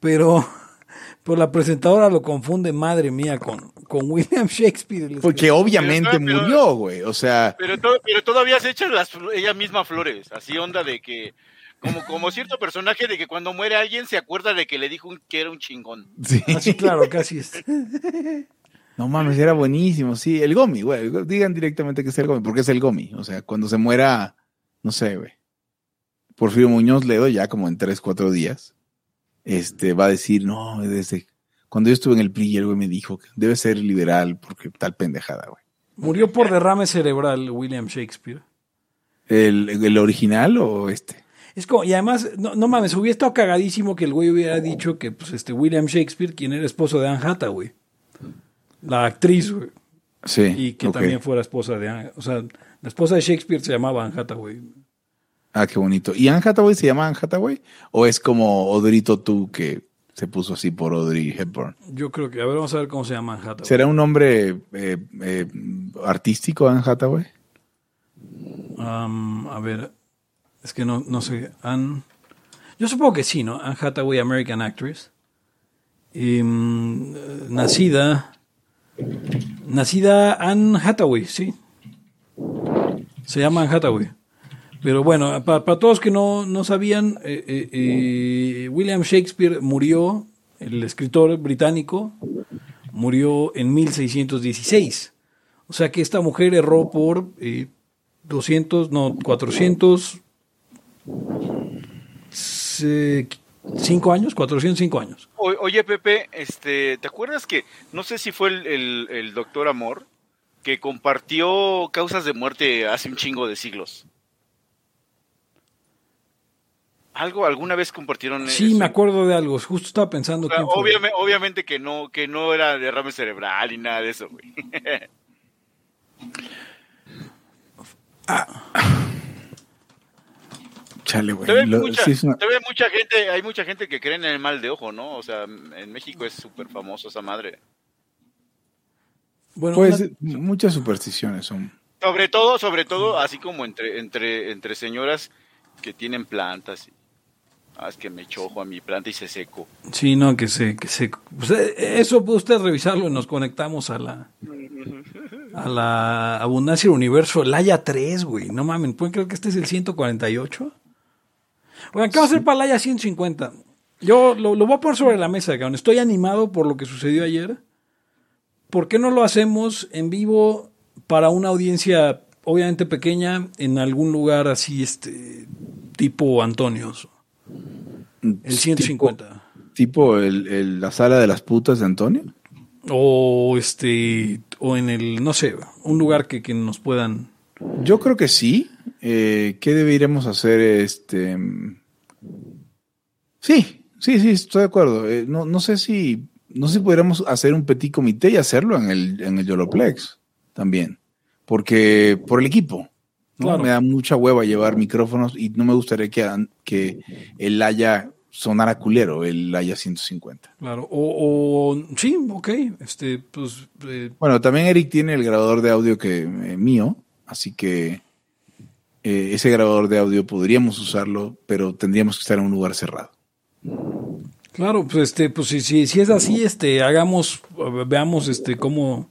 Pero, [LAUGHS] pero la presentadora lo confunde, madre mía, con, con William Shakespeare. Porque obviamente Pero- pero- murió, güey. O sea, Pero, to- pero todavía se echan las, ella misma flores, así onda de que, como, como cierto personaje de que cuando muere alguien se acuerda de que le dijo un- que era un chingón. sí. Ah, sí, claro, casi es. No mames, era buenísimo, sí. El Gomi, güey. Digan directamente que es el Gomi, porque es el Gomi. O sea, cuando se muera, no sé, güey. Porfirio Muñoz Ledo, ya como en tres, cuatro días, este, va a decir, no, desde cuando yo estuve en el PRI, el güey me dijo que debe ser liberal porque tal pendejada, güey. Murió por derrame cerebral William Shakespeare. ¿El, el original o este? Es como, y además, no, no mames, hubiera estado cagadísimo que el güey hubiera dicho que, pues, este William Shakespeare, quien era esposo de Anne Hathaway, la actriz, güey, Sí. y que también fuera esposa de Anne, o sea, la esposa de Shakespeare se llamaba Anne Hathaway. Ah, qué bonito. ¿Y Anne Hathaway se llama Anne Hathaway? ¿O es como Odrito tú que se puso así por Audrey Hepburn? Yo creo que, a ver, vamos a ver cómo se llama Anne Hathaway. ¿Será un nombre eh, eh, artístico Anne Hathaway? Um, a ver, es que no, no sé, Anne, yo supongo que sí, ¿no? Anne Hathaway, American Actress. Mm, eh, nacida, nacida Anne Hathaway, sí. Se llama Anne Hathaway. Pero bueno, para todos que no, no sabían, eh, eh, William Shakespeare murió, el escritor británico, murió en 1616. O sea que esta mujer erró por eh, 200, no, 400, se- cinco años, 405 años. O- oye, Pepe, este, ¿te acuerdas que, no sé si fue el, el- el doctor Amor, que compartió causas de muerte hace un chingo de siglos? Algo, alguna vez compartieron Sí, eso? me acuerdo de algo, justo estaba pensando O sea, obviamente, obviamente que no, que no era derrame cerebral ni nada de eso, güey. Chale, güey. Lo- mucha, sí es una- te ve mucha gente, hay mucha gente que cree en el mal de ojo, ¿no? O sea, en México es súper famoso esa madre. Bueno, Pues una- muchas supersticiones son. Sobre todo, sobre todo, así como entre, entre, entre señoras que tienen plantas. y, ah, es que me echo ojo a mi planta y se seco. sí, no, que se, que se, pues, eh, eso puede usted revisarlo y nos conectamos a la, a la abundancia del universo, el Haya 3, güey, no mames, ¿pueden creer que este es el 148? Oigan, ¿qué va a hacer Haya 150? Yo lo, lo voy a poner sobre la mesa, cabrón, estoy animado por lo que sucedió ayer. ¿Por qué no lo hacemos en vivo para una audiencia obviamente pequeña en algún lugar así, este, tipo Antonios? El 150. Tipo el, el- la sala de las putas de Antonio. O este, o en el, no sé, un lugar que, que nos puedan. Yo creo que sí. Eh, ¿Qué deberíamos hacer? Este. Sí, sí, sí, estoy de acuerdo. Eh, no, no sé si. No sé si podríamos hacer un petit comité y hacerlo en el, en el Yoloplex también. Porque. Por el equipo. ¿no? Claro. Me da mucha hueva llevar micrófonos y no me gustaría que, que el haya sonara culero, el haya 150. Claro, o, o sí, ok, este, pues, eh, Bueno, también Eric tiene el grabador de audio que eh, mío, así que eh, ese grabador de audio podríamos usarlo, pero tendríamos que estar en un lugar cerrado. claro, pues este, pues si, si, si es así, este, hagamos, veamos, este, cómo,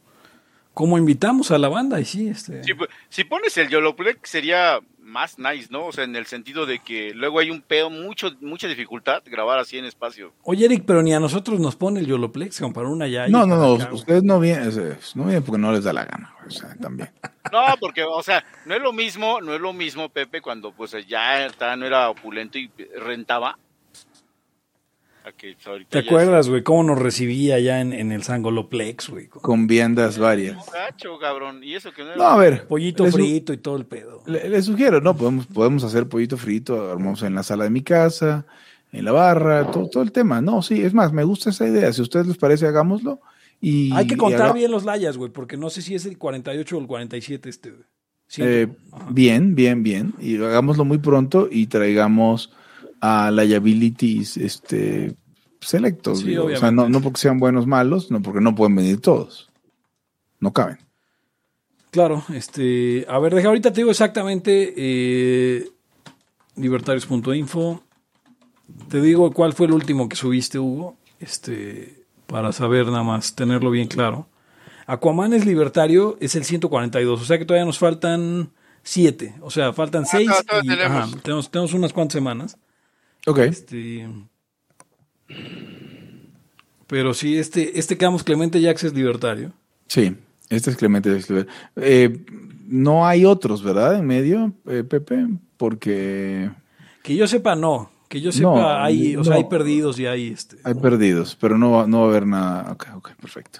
cómo invitamos a la banda y sí, este. Si, si pones el Yoloplex sería más nice, ¿no? O sea, en el sentido de que luego hay un pedo, mucho, mucha dificultad grabar así en espacio. Oye, Eric, pero ni a nosotros nos pone el Yoloplex, como para una ya. No, no, no, ustedes no vienen, no vienen porque no les da la gana, o sea, también. [LAUGHS] No, porque, o sea, no es lo mismo, no es lo mismo, Pepe, cuando pues ya está, no era opulento y rentaba. A que ahorita ¿Te acuerdas, güey, cómo nos recibía allá en, en el Sangoloplex, güey? Con viandas varias. es gacho, cabrón. Y eso que no era... No, a ver. Pollito frito y todo el pedo. Le, le sugiero, ¿no? Podemos, podemos hacer pollito frito, armamos en la sala de mi casa, en la barra, todo, todo el tema. No, sí, es más, me gusta esa idea. Si a ustedes les parece, hagámoslo. Y, Hay que y contar haga- bien los layas, güey, porque no sé si es el 48 o el 47 este, güey. Eh, bien, bien, bien. Y hagámoslo muy pronto y traigamos a liabilities este, selectos. Sí, digo. o sea, no, no porque sean buenos malos, no porque no pueden venir todos. No caben. Claro, este, a ver, deja, ahorita te digo exactamente eh, libertarios.info. Te digo cuál fue el último que subiste, Hugo, este, para saber nada más, tenerlo bien claro. Aquaman es libertario, es el 142, o sea que todavía nos faltan 7, o sea, faltan 6 todavía- todavía y tenemos. ajá, tenemos, tenemos unas cuantas semanas. Ok. Este, pero sí, este, este Camus Clemente Jax es libertario. Sí, este es Clemente Wexler. Eh, no hay otros, ¿verdad? En medio, eh, Pepe, porque Que yo sepa, no. Que yo sepa, No, hay, o sea, no. hay perdidos y hay este. hay perdidos, pero no, va- no va a haber nada. Ok, ok, perfecto.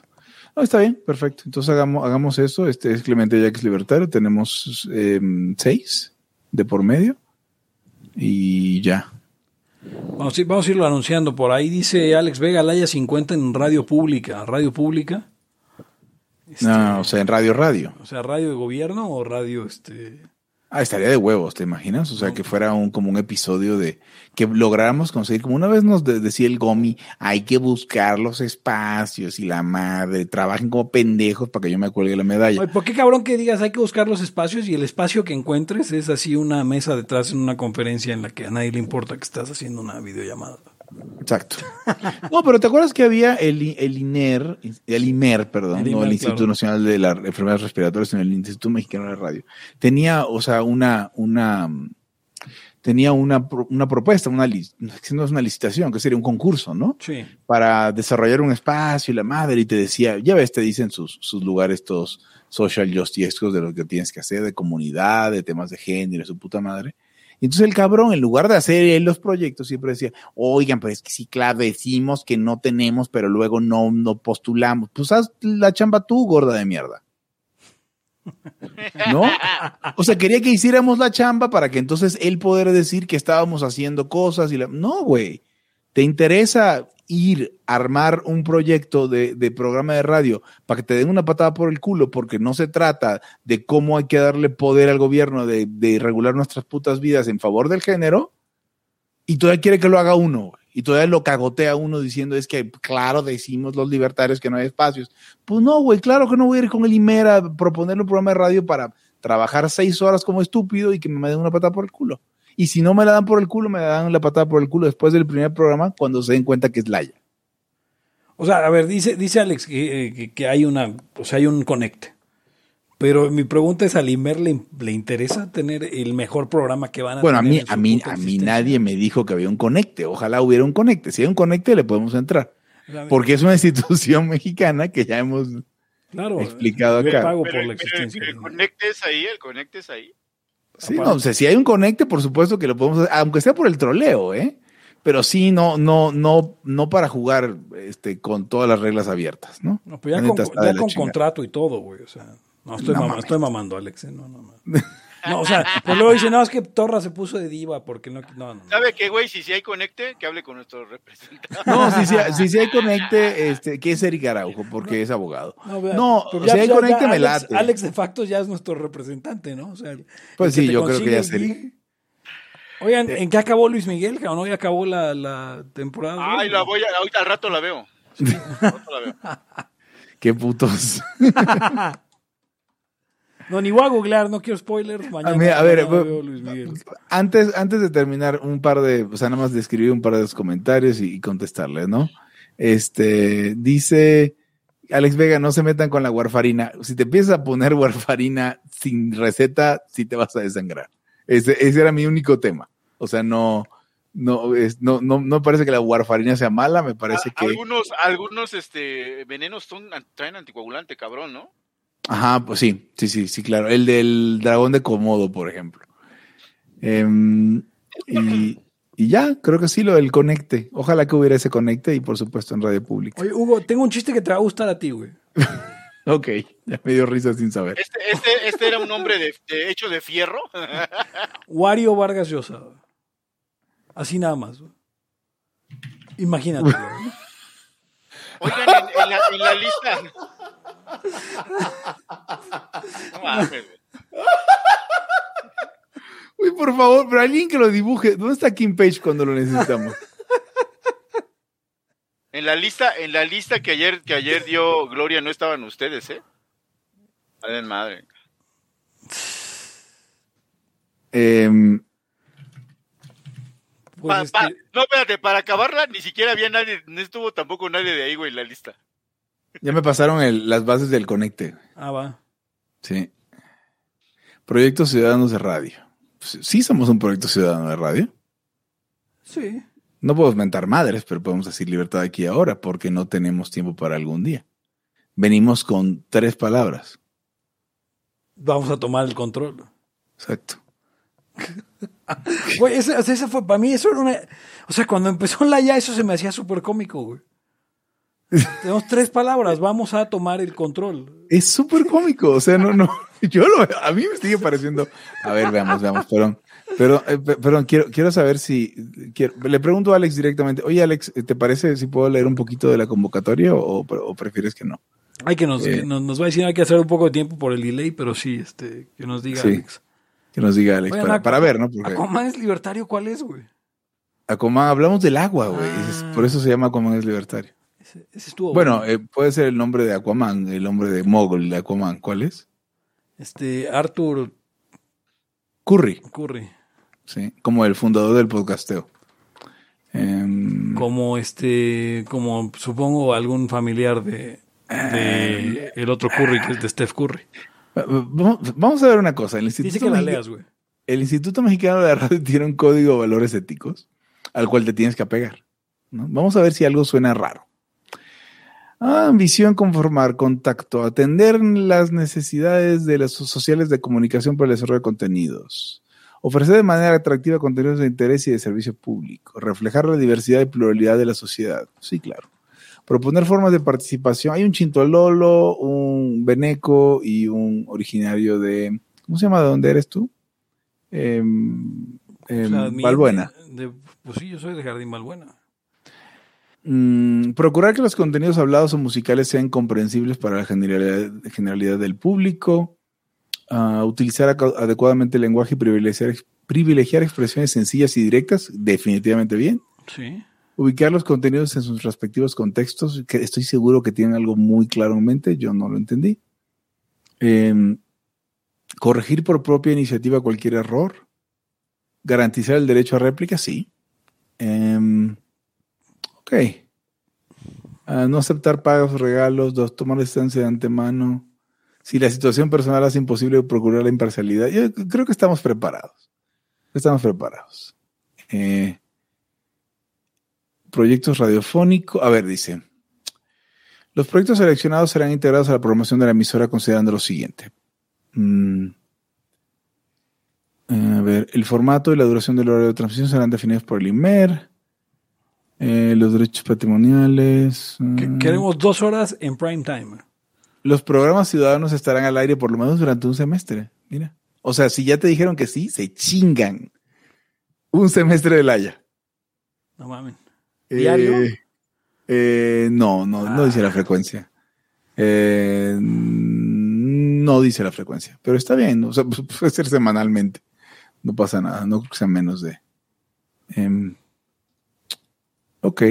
No, está bien, perfecto. Entonces hagamos, hagamos eso. Este es Clemente Jacques Libertario. Tenemos eh, seis de por medio. Y ya. Vamos, a ir- vamos a irlo anunciando por ahí. Dice Alex Vega, Laya 50 en radio pública. ¿Radio pública? Este, No, o sea, en radio, radio. O sea, radio de gobierno o radio este. Ah, estaría de huevos, ¿te imaginas? O sea, que fuera un como un episodio de que lográramos conseguir, como una vez nos de- decía el Gomi, hay que buscar los espacios y la madre, trabajen como pendejos para que yo me cuelgue la medalla. Oye, ¿Por qué cabrón que digas hay que buscar los espacios y el espacio que encuentres es así una mesa detrás en una conferencia en la que a nadie le importa que estás haciendo una videollamada? Exacto. [LAUGHS] No, pero ¿te acuerdas que había el, el INER, el IMER, perdón, El no el Instituto claro. Nacional de las Enfermedades Respiratorias, sino el Instituto Mexicano de la Radio? Tenía, o sea, una, una, tenía una, pro- una propuesta, una, no es una licitación, que sería un concurso, ¿no? Sí. para desarrollar un espacio y la madre y te decía, ya ves, te dicen sus, sus lugares todos social justice de lo que tienes que hacer, de comunidad, de temas de género, su puta madre. Y entonces el cabrón, en lugar de hacer él los proyectos, siempre decía, oigan, pero es que sí, claro, decimos que no tenemos, pero luego no, no postulamos. Pues haz la chamba tú, gorda de mierda. [LAUGHS] ¿No? O sea, quería que hiciéramos la chamba para que entonces él poder decir que estábamos haciendo cosas y la... No, güey. ¿Te interesa ir a armar un proyecto de, de programa de radio para que te den una patada por el culo? Porque no se trata de cómo hay que darle poder al gobierno de, de regular nuestras putas vidas en favor del género. Y todavía quiere que lo haga uno. Y todavía lo cagotea uno diciendo es que, claro, decimos los libertarios que no hay espacios. Pues no, güey, claro que no voy a ir con el Imera a proponerle un programa de radio para trabajar seis horas como estúpido y que me den una patada por el culo. Y si no me la dan por el culo, me la dan la patada por el culo después del primer programa cuando se den cuenta que es Laya. O sea, a ver, dice, dice Alex que, eh, que- que hay una, o sea, hay un conecte. Pero mi pregunta es, ¿al Imer le, le interesa tener el mejor programa que van a Bueno, a tener mí, en su a mí, a mí nadie me dijo que había un conecte. Ojalá hubiera un conecte. Si hay un conecte, le podemos entrar. Porque es una [LAUGHS] institución mexicana que ya hemos claro, explicado yo acá. pago Pero, por la pero existencia. el conecte es ahí, el conecte es ahí. Sí, no, o sea, si hay un conecte, por supuesto que lo podemos hacer, aunque sea por el troleo, ¿eh? Pero sí, no, no, no, no para jugar este, con todas las reglas abiertas, ¿no? No, pero ya La con, neta está ya con chingada. contrato y todo, güey. O sea, no estoy, No mama- mames. estoy mamando, Alex. ¿eh? No, no, [LAUGHS] no. O sea, pues luego dice, no, es que Torra se puso de diva porque no. No. ¿Sabe qué, güey? Si, si hay conecte, que hable con nuestro representante. No, si, si, si, si hay conecte, este, que es Eric Araujo, porque es abogado. No, vea, No, pero si hay conecte, me Alex, late. Alex de facto ya es nuestro representante, ¿no? O sea, Pues sí, yo creo que ya el sería. gig. Oigan, ¿en qué acabó Luis Miguel? cabrón? ¿No ya acabó la, la temporada? Ay, la voy a, ahorita al rato la veo. Sí, al rato la veo. [LAUGHS] Qué putos. [LAUGHS] No, ni voy a googlear, no quiero spoilers. Mañana, mí, a ver, mañana bu- veo Luis Miguel. Antes, antes de terminar, un par de, o sea, nada más de escribir un par de los comentarios y, y contestarles, ¿no? Este, dice Alex Vega, no se metan con la warfarina. Si te empiezas a poner warfarina sin receta, sí te vas a desangrar. Ese, ese era mi único tema. O sea, no, no, es, no, no, no me parece que la warfarina sea mala, me parece A- que, Algunos, algunos este, venenos son, traen anticoagulante, cabrón, ¿no? Ajá, pues sí, sí, sí, sí, claro. El del dragón de Komodo, por ejemplo. Em, y, y ya, creo que sí, lo del conecte. Ojalá que hubiera ese conecte y por supuesto en radio pública. Oye, Hugo, tengo un chiste que te va a gustar a ti, güey. [LAUGHS] Ok, ya me dio risa sin saber. Este, este, este era un hombre de, de- hecho de fierro. [LAUGHS] Wario Vargas Llosa. Así nada más. güey. Imagínate. güey. [LAUGHS] Oigan, en, en la, en la lista. No mames. Uy, por favor, pero alguien que lo dibuje. ¿Dónde está Kim Page cuando lo necesitamos? En la lista, en la lista que ayer, que ayer dio Gloria no estaban ustedes, ¿eh? Valen madre. Em, Pues, Pa- este, pa- no, espérate, para acabarla ni siquiera había nadie, no estuvo tampoco nadie de ahí, güey, en la lista. ya me pasaron el- las bases del conecte. Ah, va. Sí. Proyectos Ciudadanos de Radio. Pues, Sí somos un proyecto ciudadano de radio. Sí. No podemos mentar madres, pero podemos decir libertad aquí y ahora porque no tenemos tiempo para algún día. venimos con tres palabras. Vamos a tomar el control. Exacto. [LAUGHS] [LAUGHS] Güey, ese, ese fue, para mí eso era una... O sea, cuando empezó la ya, eso se me hacía súper cómico, güey. [LAUGHS] Tenemos tres palabras, vamos a tomar el control. Es súper cómico, o sea, no, no, [LAUGHS] yo lo a mí me sigue pareciendo, a ver, veamos, veamos, perdón, pero, eh, pe- perdón, quiero, quiero saber si, quiero- le pregunto a Alex directamente, oye Alex, ¿te parece si puedo leer un poquito de la convocatoria o, o prefieres que no? Hay que nos, Eh. que nos, nos va a decir hay que hacer un poco de tiempo por el delay, pero sí, este, que nos diga Sí. Alex. Que nos diga Alex, para, para ver, ¿no? Porque ¿Aquaman es libertario? ¿Cuál es, güey? Aquaman, hablamos del agua, güey, Ah. por eso se llama Aquaman es libertario. Ese, ese estuvo Bueno, eh, puede ser el nombre de Aquaman, el nombre de Mogul de Aquaman, ¿cuál es? Este, Arthur Curry, Curry. sí, como el fundador del podcasteo. Em, Como este, como supongo algún familiar de, de el otro Curry, que es de Steph Curry. Vamos a ver una cosa. El Instituto, Dice que la Mexi- leas, güey. el Instituto Mexicano de la Radio tiene un código de valores éticos al cual te tienes que apegar. ¿no? Vamos a ver si algo suena raro. Ah, ambición, conformar, contacto, atender las necesidades de las sociales de comunicación para el desarrollo de contenidos. Ofrecer de manera atractiva contenidos de interés y de servicio público. Reflejar la diversidad y pluralidad de la sociedad. Sí, claro. Proponer formas de participación. Hay un chintololo, un beneco y un originario de. ¿Cómo se llama? ¿De dónde eres tú? O sea, mi- Balbuena. de- pues sí, yo soy de Jardín Balbuena. Mm, procurar que los contenidos hablados o musicales sean comprensibles para la generalidad, generalidad del público. Ah, utilizar adecuadamente el lenguaje y privilegiar, privilegiar expresiones sencillas y directas. Definitivamente bien. Sí. Ubicar los contenidos en sus respectivos contextos, que estoy seguro que tienen algo muy claro en mente, yo no lo entendí. Em, corregir por propia iniciativa cualquier error. Garantizar el derecho a réplica, sí. Em, ok. Ah, no aceptar pagos, regalos, dos, tomar distancia de antemano. Si la situación personal hace imposible procurar la imparcialidad, yo creo que estamos preparados. Estamos preparados. Eh, proyectos radiofónicos. A ver, dice. Los proyectos seleccionados serán integrados a la programación de la emisora considerando lo siguiente. Mm. A ver, el formato y la duración del horario de transmisión serán definidos por el IMER. Eh, los derechos patrimoniales. Mm. Queremos dos horas en prime time. Los programas ciudadanos estarán al aire por lo menos durante un semestre. Mira. O sea, si ya te dijeron que sí, se chingan. Un semestre del Haya. No mames. ¿Diario? Eh, eh, no, no, no Ah. dice la frecuencia. Eh, no dice la frecuencia, pero está bien. O sea, [LAUGHS] pu- puede ser semanalmente. No pasa nada. No creo que sea menos de. em, ok.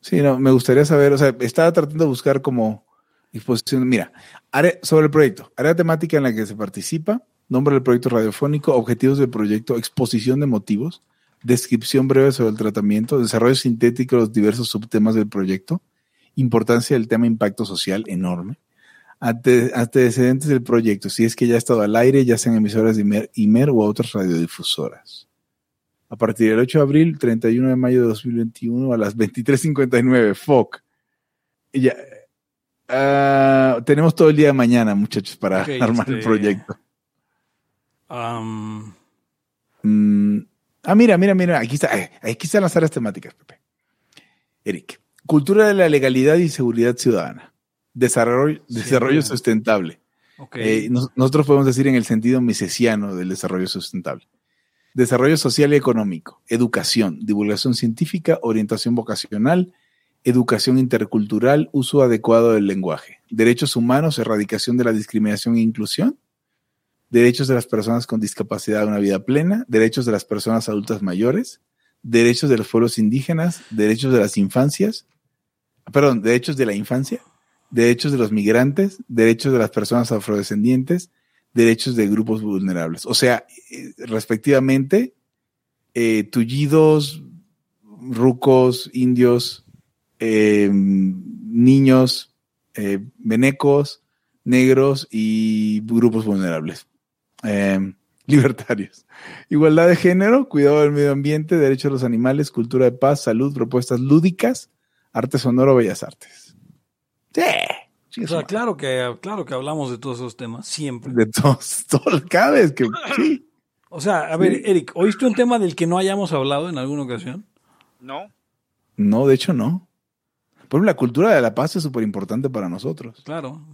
Sí, no, me gustaría saber. O sea, estaba tratando de buscar como exposición. Mira, área- sobre el proyecto, área temática en la que se participa, nombre del proyecto radiofónico, objetivos del proyecto, exposición de motivos, descripción breve sobre el tratamiento, desarrollo sintético de los diversos subtemas del proyecto, importancia del tema impacto social enorme, ante- antecedentes del proyecto, si es que ya ha estado al aire, ya sean emisoras de Imer, Imer o otras radiodifusoras. A partir del 8 de abril, 31 de mayo de 2021 a las 23.59, FOC. Y Ya, ah, tenemos todo el día de mañana, muchachos, para armar el este- proyecto. Mm, ah, mira, mira, mira, aquí, está, eh, aquí están las áreas temáticas, Pepe. Eric, cultura de la legalidad y seguridad ciudadana. Desarrollo, Sí, desarrollo sustentable. ok. Eh, nos- nosotros podemos decir en el sentido misesiano del desarrollo sustentable. Desarrollo social y económico, educación, divulgación científica, orientación vocacional, educación intercultural, uso adecuado del lenguaje, derechos humanos, erradicación de la discriminación e inclusión, derechos de las personas con discapacidad a una vida plena, derechos de las personas adultas mayores, derechos de los pueblos indígenas, derechos de las infancias, perdón, derechos de la infancia, derechos de los migrantes, derechos de las personas afrodescendientes, derechos de grupos vulnerables. O sea, eh, respectivamente, eh, tullidos, rucos, indios, eh, niños, eh, venecos, negros y grupos vulnerables. Eh, [LAUGHS] libertarios. Igualdad de género, cuidado del medio ambiente, derechos de los animales, cultura de paz, salud, propuestas lúdicas, arte sonoro, bellas artes. Sí, O sea, claro que, claro que hablamos de todos esos temas, siempre. De todos, [LAUGHS] todos, cada vez que sí. O sea, a ver, Eric, ¿oíste un tema del que no hayamos hablado en alguna ocasión? ¿No? No, de hecho no. Por ejemplo, la cultura de la paz es súper importante para nosotros. Claro.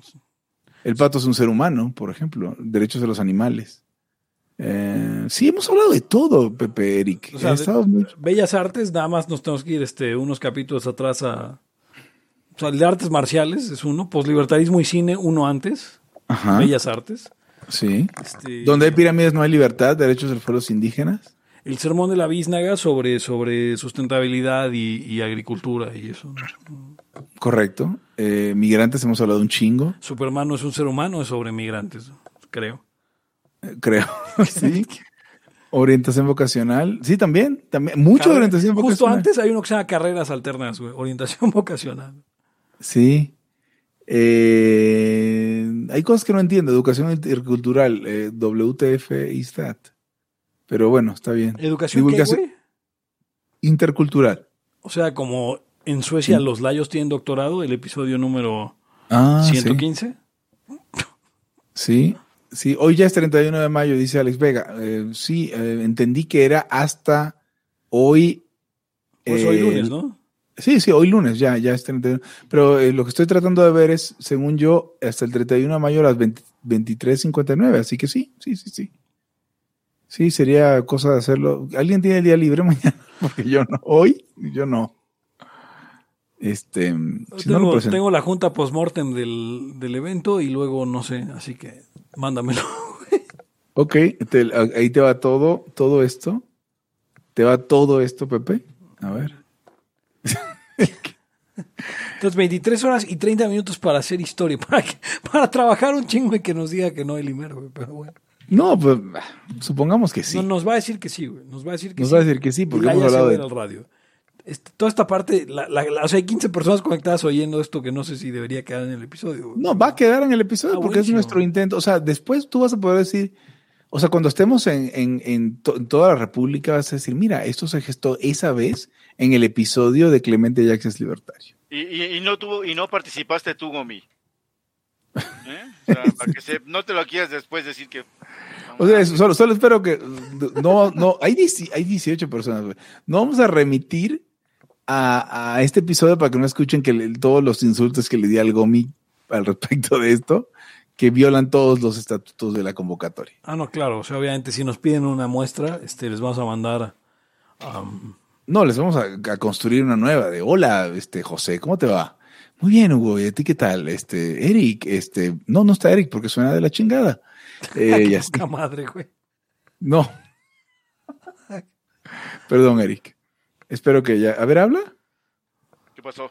El pato es un ser humano, por ejemplo, derechos de los animales. Eh, sí, hemos hablado de todo, Pepe Eric. O sea, muy- Bellas Artes, nada más nos tenemos que ir este, unos capítulos atrás a... O sea, el de artes marciales es uno, poslibertarismo y cine uno antes, Ajá, Bellas Artes. sí. Este, Donde hay pirámides no hay libertad, derechos de los pueblos indígenas. El sermón de la biznaga sobre, sobre sustentabilidad y, y agricultura y eso. Correcto. Eh, migrantes hemos hablado un chingo, Superman no es un ser humano, es sobre migrantes, creo. eh, creo. [LAUGHS] sí. [LAUGHS] Orientación vocacional. Sí, también. también. Mucho orientación Justo vocacional. antes hay uno que se llama carreras alternas, güey, orientación [LAUGHS] vocacional. Sí. Eh, hay cosas que no entiendo. Educación intercultural, WTF y STAT. Pero bueno, está bien. ¿Educación qué, Divulgación güey? intercultural. O sea, como en Suecia los layos tienen doctorado, el episodio número Ah, sí. 115. Sí. Sí, hoy ya es 31 de mayo, dice Alex Vega. Eh, sí, eh, entendí que era hasta hoy. Pues hoy eh, lunes, ¿no? Sí, sí, hoy lunes, ya, ya es 31. Pero eh, lo que estoy tratando de ver es, según yo, hasta el 31 de mayo a las 20 23.59. Así que sí, sí, sí, sí. Sí, sería cosa de hacerlo. ¿Alguien tiene el día libre [LAUGHS] mañana? Porque yo no. Hoy, yo no. Este, si no lo tengo, la junta post-mortem del, del evento y luego no sé, así que mándamelo. [LAUGHS] Ok, te- ahí te va todo, todo esto. Te va todo esto, Pepe. A ver. Entonces, 23 horas y 30 minutos para hacer historia, [LAUGHS] para, que- para trabajar un chingo y que nos diga que no el Imer, güey, pero bueno. No, pues supongamos que sí. No, nos va a decir que sí, güey. Nos va a decir que Nos sí. va a decir que sí, porque la hemos hablado va a de. ir al radio. Este, toda esta parte, la, la- la- o sea, hay 15 personas conectadas oyendo esto que no sé si debería quedar en el episodio. güey. No, va a quedar en el episodio Ah, porque es nuestro intento. O sea, después tú vas a poder decir, o sea, cuando estemos en, en- en to- en toda la República, vas a decir, mira, esto se gestó esa vez en el episodio de Clemente Jackson Libertario. Y, y, y no tuvo, y no participaste tú, Gomi. ¿Eh? O sea, para que se, no te lo quieras después decir que. O sea, eso, solo, solo espero que no, no, hay, 10 hay 18 personas, güey. No vamos a remitir a, a este episodio para que no escuchen que le- todos los insultos que le di al Gomi al respecto de esto, que violan todos los estatutos de la convocatoria. Ah, no, claro. O sea, obviamente, si nos piden una muestra, este, les vamos a mandar. um, No, les vamos a, a construir una nueva de hola, este José, ¿cómo te va? Muy bien, Hugo, ¿y a ti qué tal? Este, Eric, este, no, no está Eric porque suena de la chingada. [LAUGHS] Eh, poca madre, güey. No. Perdón, Eric. Espero que ya. A ver, habla. ¿Qué pasó?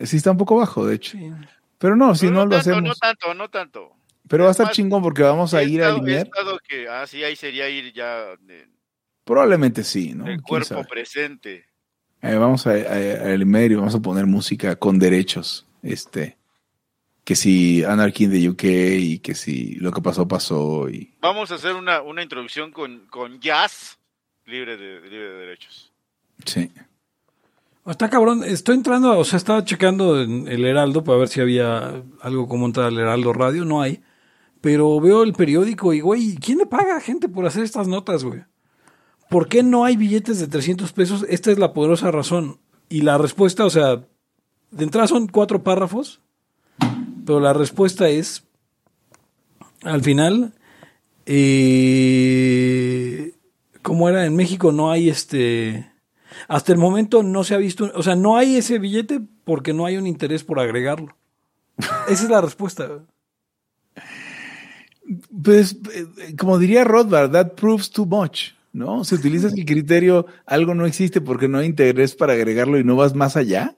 Sí está un poco bajo, de hecho. Sí. Pero no, si Pero no, lo tanto, hacemos. No tanto, no tanto. Pero va a estar Más- chingón porque vamos a ir a estado- he alinear. estado que, ah, sí, ahí sería ir ya de- Probablemente sí, ¿no? el ¿Quién cuerpo sabe? presente. Eh, vamos a, a, a alinear y vamos a poner música con derechos. Este. Que si Anarchy in the UK y que si lo que pasó, pasó. Y. Vamos a hacer una, una introducción con, con jazz libre de, libre de derechos. Sí. Está cabrón. Estoy entrando, o sea, estaba checando en el Heraldo para ver si había algo como entrar al Heraldo Radio. No hay. Pero veo el periódico y, güey, ¿quién le paga a gente por hacer estas notas, güey? ¿Por qué no hay billetes de 300 pesos? Esta es la poderosa razón. Y la respuesta, o sea, de entrada son cuatro párrafos, pero la respuesta es, al final, eh, ¿cómo era? En México no hay este... Hasta el momento no se ha visto, o sea, no hay ese billete porque no hay un interés por agregarlo. Esa es la respuesta. Pues, eh, como diría Rothbard, that proves too much, ¿no? Si utilizas el criterio, algo no existe porque no hay interés para agregarlo y no vas más allá.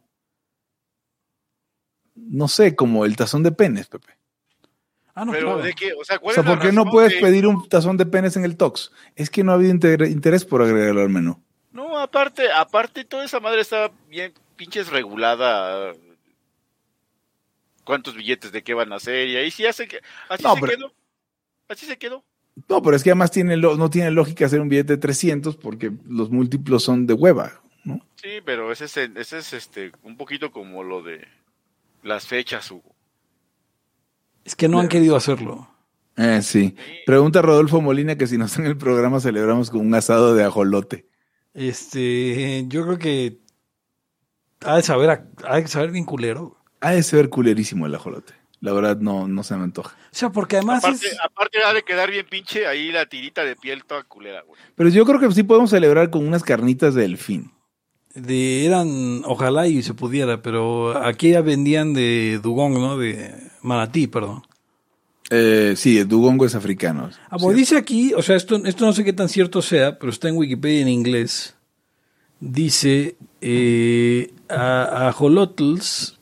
No sé, como el tazón de penes, Pepe. Ah, no, Pero claro. de qué, o sea, O ¿cuál sea, es ¿por qué no puedes de- pedir un tazón de penes en el Tox? Es que no ha habido inter- interés por agregarlo al menú. No, aparte, aparte toda esa madre está bien pinches regulada. ¿Cuántos billetes de qué van a hacer? Y ahí sí hace que así No, se pero- quedó. Así se quedó. No, pero es que además tiene lo- no tiene lógica hacer un billete de 300 porque los múltiplos son de hueva, ¿no? Sí, pero ese es, el- ese es este un poquito como lo de las fechas, Hugo. Es que no han querido hacerlo. Eh, sí. Pregunta Rodolfo Molina que si no está en el programa celebramos con un asado de ajolote. Este, yo creo que ha de saber, ha de saber bien culero. Ha de ser culerísimo el ajolote. La verdad no, no se me antoja. O sea, porque además Aparte, es, aparte ha de quedar bien pinche ahí la tirita de piel toda culera, güey. Pero yo creo que sí podemos celebrar con unas carnitas de delfín. de, eran, ojalá y se pudiera, pero aquí ya vendían de dugong, ¿no? De manatí, perdón. Eh, sí, el dugongo es africano. Ah, pues dice aquí, o sea, esto, esto no sé qué tan cierto sea, pero está en Wikipedia en inglés. Dice, eh, a- ajolotls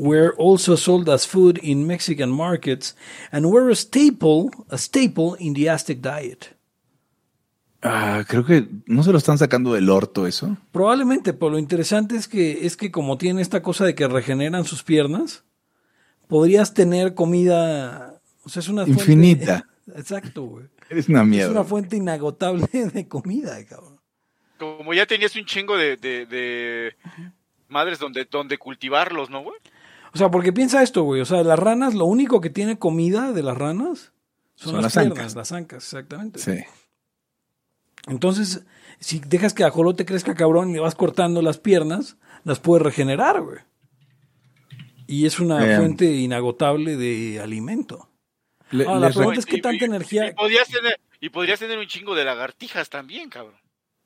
were also sold as food in Mexican markets and were a staple, a staple in the Aztec diet. Ah, creo que no se lo están sacando del orto eso. Probablemente, pero lo interesante es que, es que como tiene esta cosa de que regeneran sus piernas, podrías tener comida, o sea, es una fuente- Infinita. [LAUGHS] Exacto, güey. Es una Es mierda. una fuente inagotable [LAUGHS] de comida, cabrón. Como ya tenías un chingo de, de, de madres donde, donde cultivarlos, ¿no, güey? O sea, porque piensa esto, güey. O sea, las ranas, lo único que tiene comida de las ranas son, Son las, las piernas, ancas. las ancas, exactamente. Sí. Entonces, si dejas que ajolote crezca cabrón y le vas cortando las piernas, las puedes regenerar, güey. Y es una Bien. fuente inagotable de alimento. Le- Ahora, la pregunta es qué tanta y- energía... Y podrías tener, y podrías tener un chingo de lagartijas también, cabrón.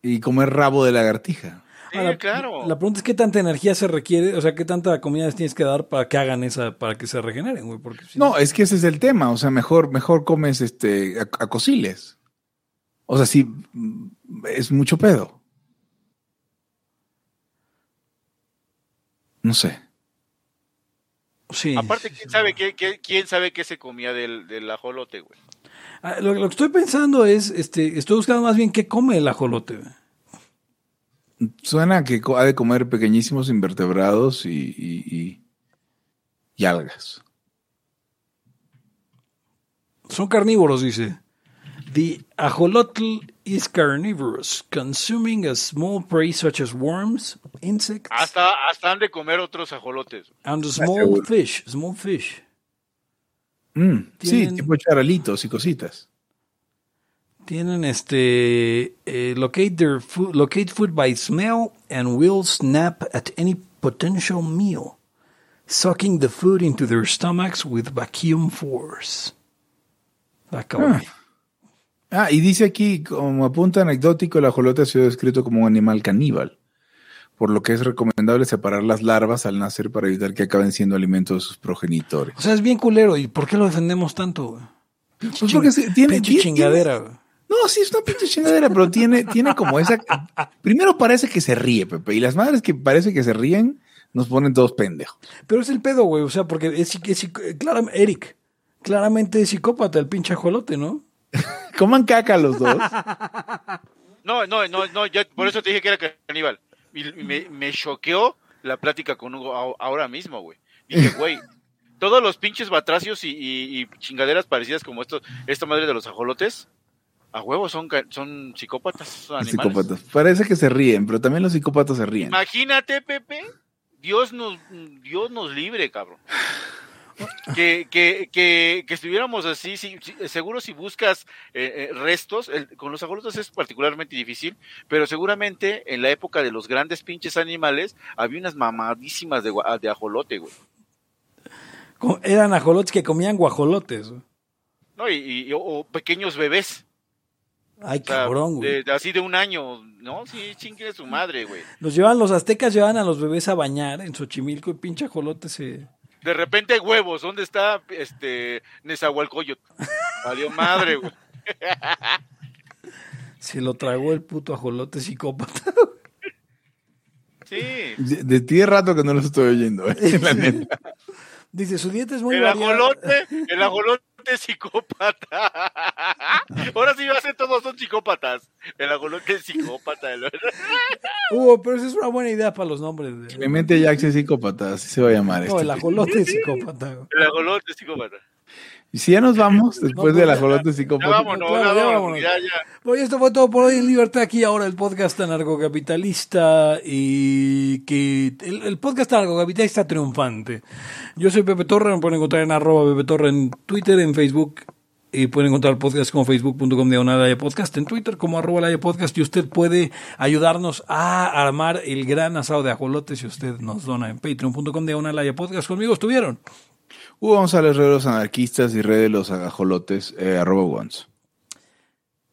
y comer rabo de lagartija. Sí, Ahora, claro. La pregunta es qué tanta energía se requiere, o sea, qué tanta comida les tienes que dar para que hagan esa, para que se regeneren, güey. Porque si No, es que ese es el tema. O sea, mejor, mejor comes este a, a cociles. O sea, sí, mm, es mucho pedo. No sé. Sí, Aparte, ¿quién sabe qué, qué- quién sabe qué se comía del, del ajolote, güey? Ah, Lo, lo que estoy pensando es, este, estoy buscando más bien qué come el ajolote. güey. Suena que ha de comer pequeñísimos invertebrados y, y, y- y algas. Son carnívoros, dice. The ajolotl is carnivorous, consuming a small prey such as worms, insects, Hasta, hasta han de comer otros ajolotes. and small seguro. fish. Small fish. Mm, sí, tipo charalitos y cositas. Tienen este eh, locate their food, locate food by smell and will snap at any potential meal, sucking the food into their stomachs with vacuum force. Ah, cabrón. Ah, y dice aquí, como apunta anecdótico, el ajolote ha sido descrito como un animal caníbal, por lo que es recomendable separar las larvas al nacer para evitar que acaben siendo alimento de sus progenitores. O sea, es bien culero. ¿Y por qué lo defendemos tanto? Pues porque tiene- chingadera. No, sí, es una pinche chingadera, pero tiene, tiene como esa. Primero parece que se ríe, Pepe, y las madres que parece que se ríen nos ponen todos pendejos. Pero es el pedo, güey. O sea, porque es, es, claram- Eric, claramente es psicópata el pinche ajolote, ¿no? [LAUGHS] Coman caca los dos. No, no, no, no, yo por eso te dije que era caníbal. Y me, me choqueó la plática con Hugo ahora mismo, güey. Dije, [LAUGHS] güey, todos los pinches batracios y, y- y chingaderas parecidas como estos, esta madre de los ajolotes, a huevo son, son psicópatas, son psicópatas. Parece que se ríen, pero también los psicópatas se ríen. Imagínate, Pepe, Dios nos, Dios nos libre, cabrón. Que, que, que, que estuviéramos así, sí, sí, seguro si buscas eh, eh, restos, el- con los ajolotes es particularmente difícil, pero seguramente en la época de los grandes pinches animales había unas mamadísimas de, de ajolote, güey. Eran ajolotes que comían guajolotes. ¿No? Y, y- o, o pequeños bebés, Ay, o sea, cabrón, güey. de- de- así de un año, ¿no? Sí, chingue su madre, güey. Los llevaban, los aztecas llevaban a los bebés a bañar en Xochimilco y pinche ajolote se... De repente huevos, ¿dónde está este Nezahualcóyotl? Valió madre, güey. [LAUGHS] Se lo tragó el puto ajolote psicópata. Sí. De, de ti de rato que no los estoy oyendo, ¿eh? La [LAUGHS] neta. Dice, su dieta es muy El variada. ajolote, el ajolote psicópata. [LAUGHS] Ahora sí va a ser todos son psicópatas. El ajolote es psicópata. el- Hugo, pero esa es una buena idea para los nombres. de- Clemente Jackson es psicópata, así se va a llamar. No, este el ajolote es psicópata. El ajolote es psicópata. Y si ya nos vamos, [LAUGHS] después de pues la ya- jolote Ya vámonos, claro, ya ya vámonos, ya, ya. Bueno, esto fue todo por hoy en Libertad aquí ahora el podcast anarcocapitalista y que el, el podcast anarcocapitalista triunfante. Yo soy Pepe Torre, me pueden encontrar en arroba Pepe Torre en Twitter, en Facebook y pueden encontrar el podcast como facebook.com diagonal podcast, en Twitter como arroba Laya podcast y usted puede ayudarnos a armar el gran asado de ajolotes si usted nos dona en patreon.com diagonal podcast. Conmigo estuvieron. Hugo González, Red de los Anarquistas y Red de los Agajolotes, eh, arroba once.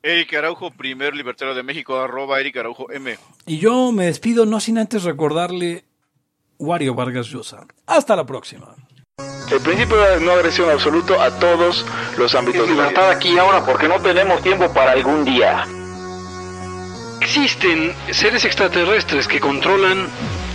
Eric Araujo, primer libertario de México, arroba Eric Araujo M. Y yo me despido no sin antes recordarle Wario Vargas Llosa. Hasta la próxima. El principio de no agresión absoluto a todos los ámbitos de la vida. Libertad aquí y ahora porque no tenemos tiempo para algún día. Existen seres extraterrestres que controlan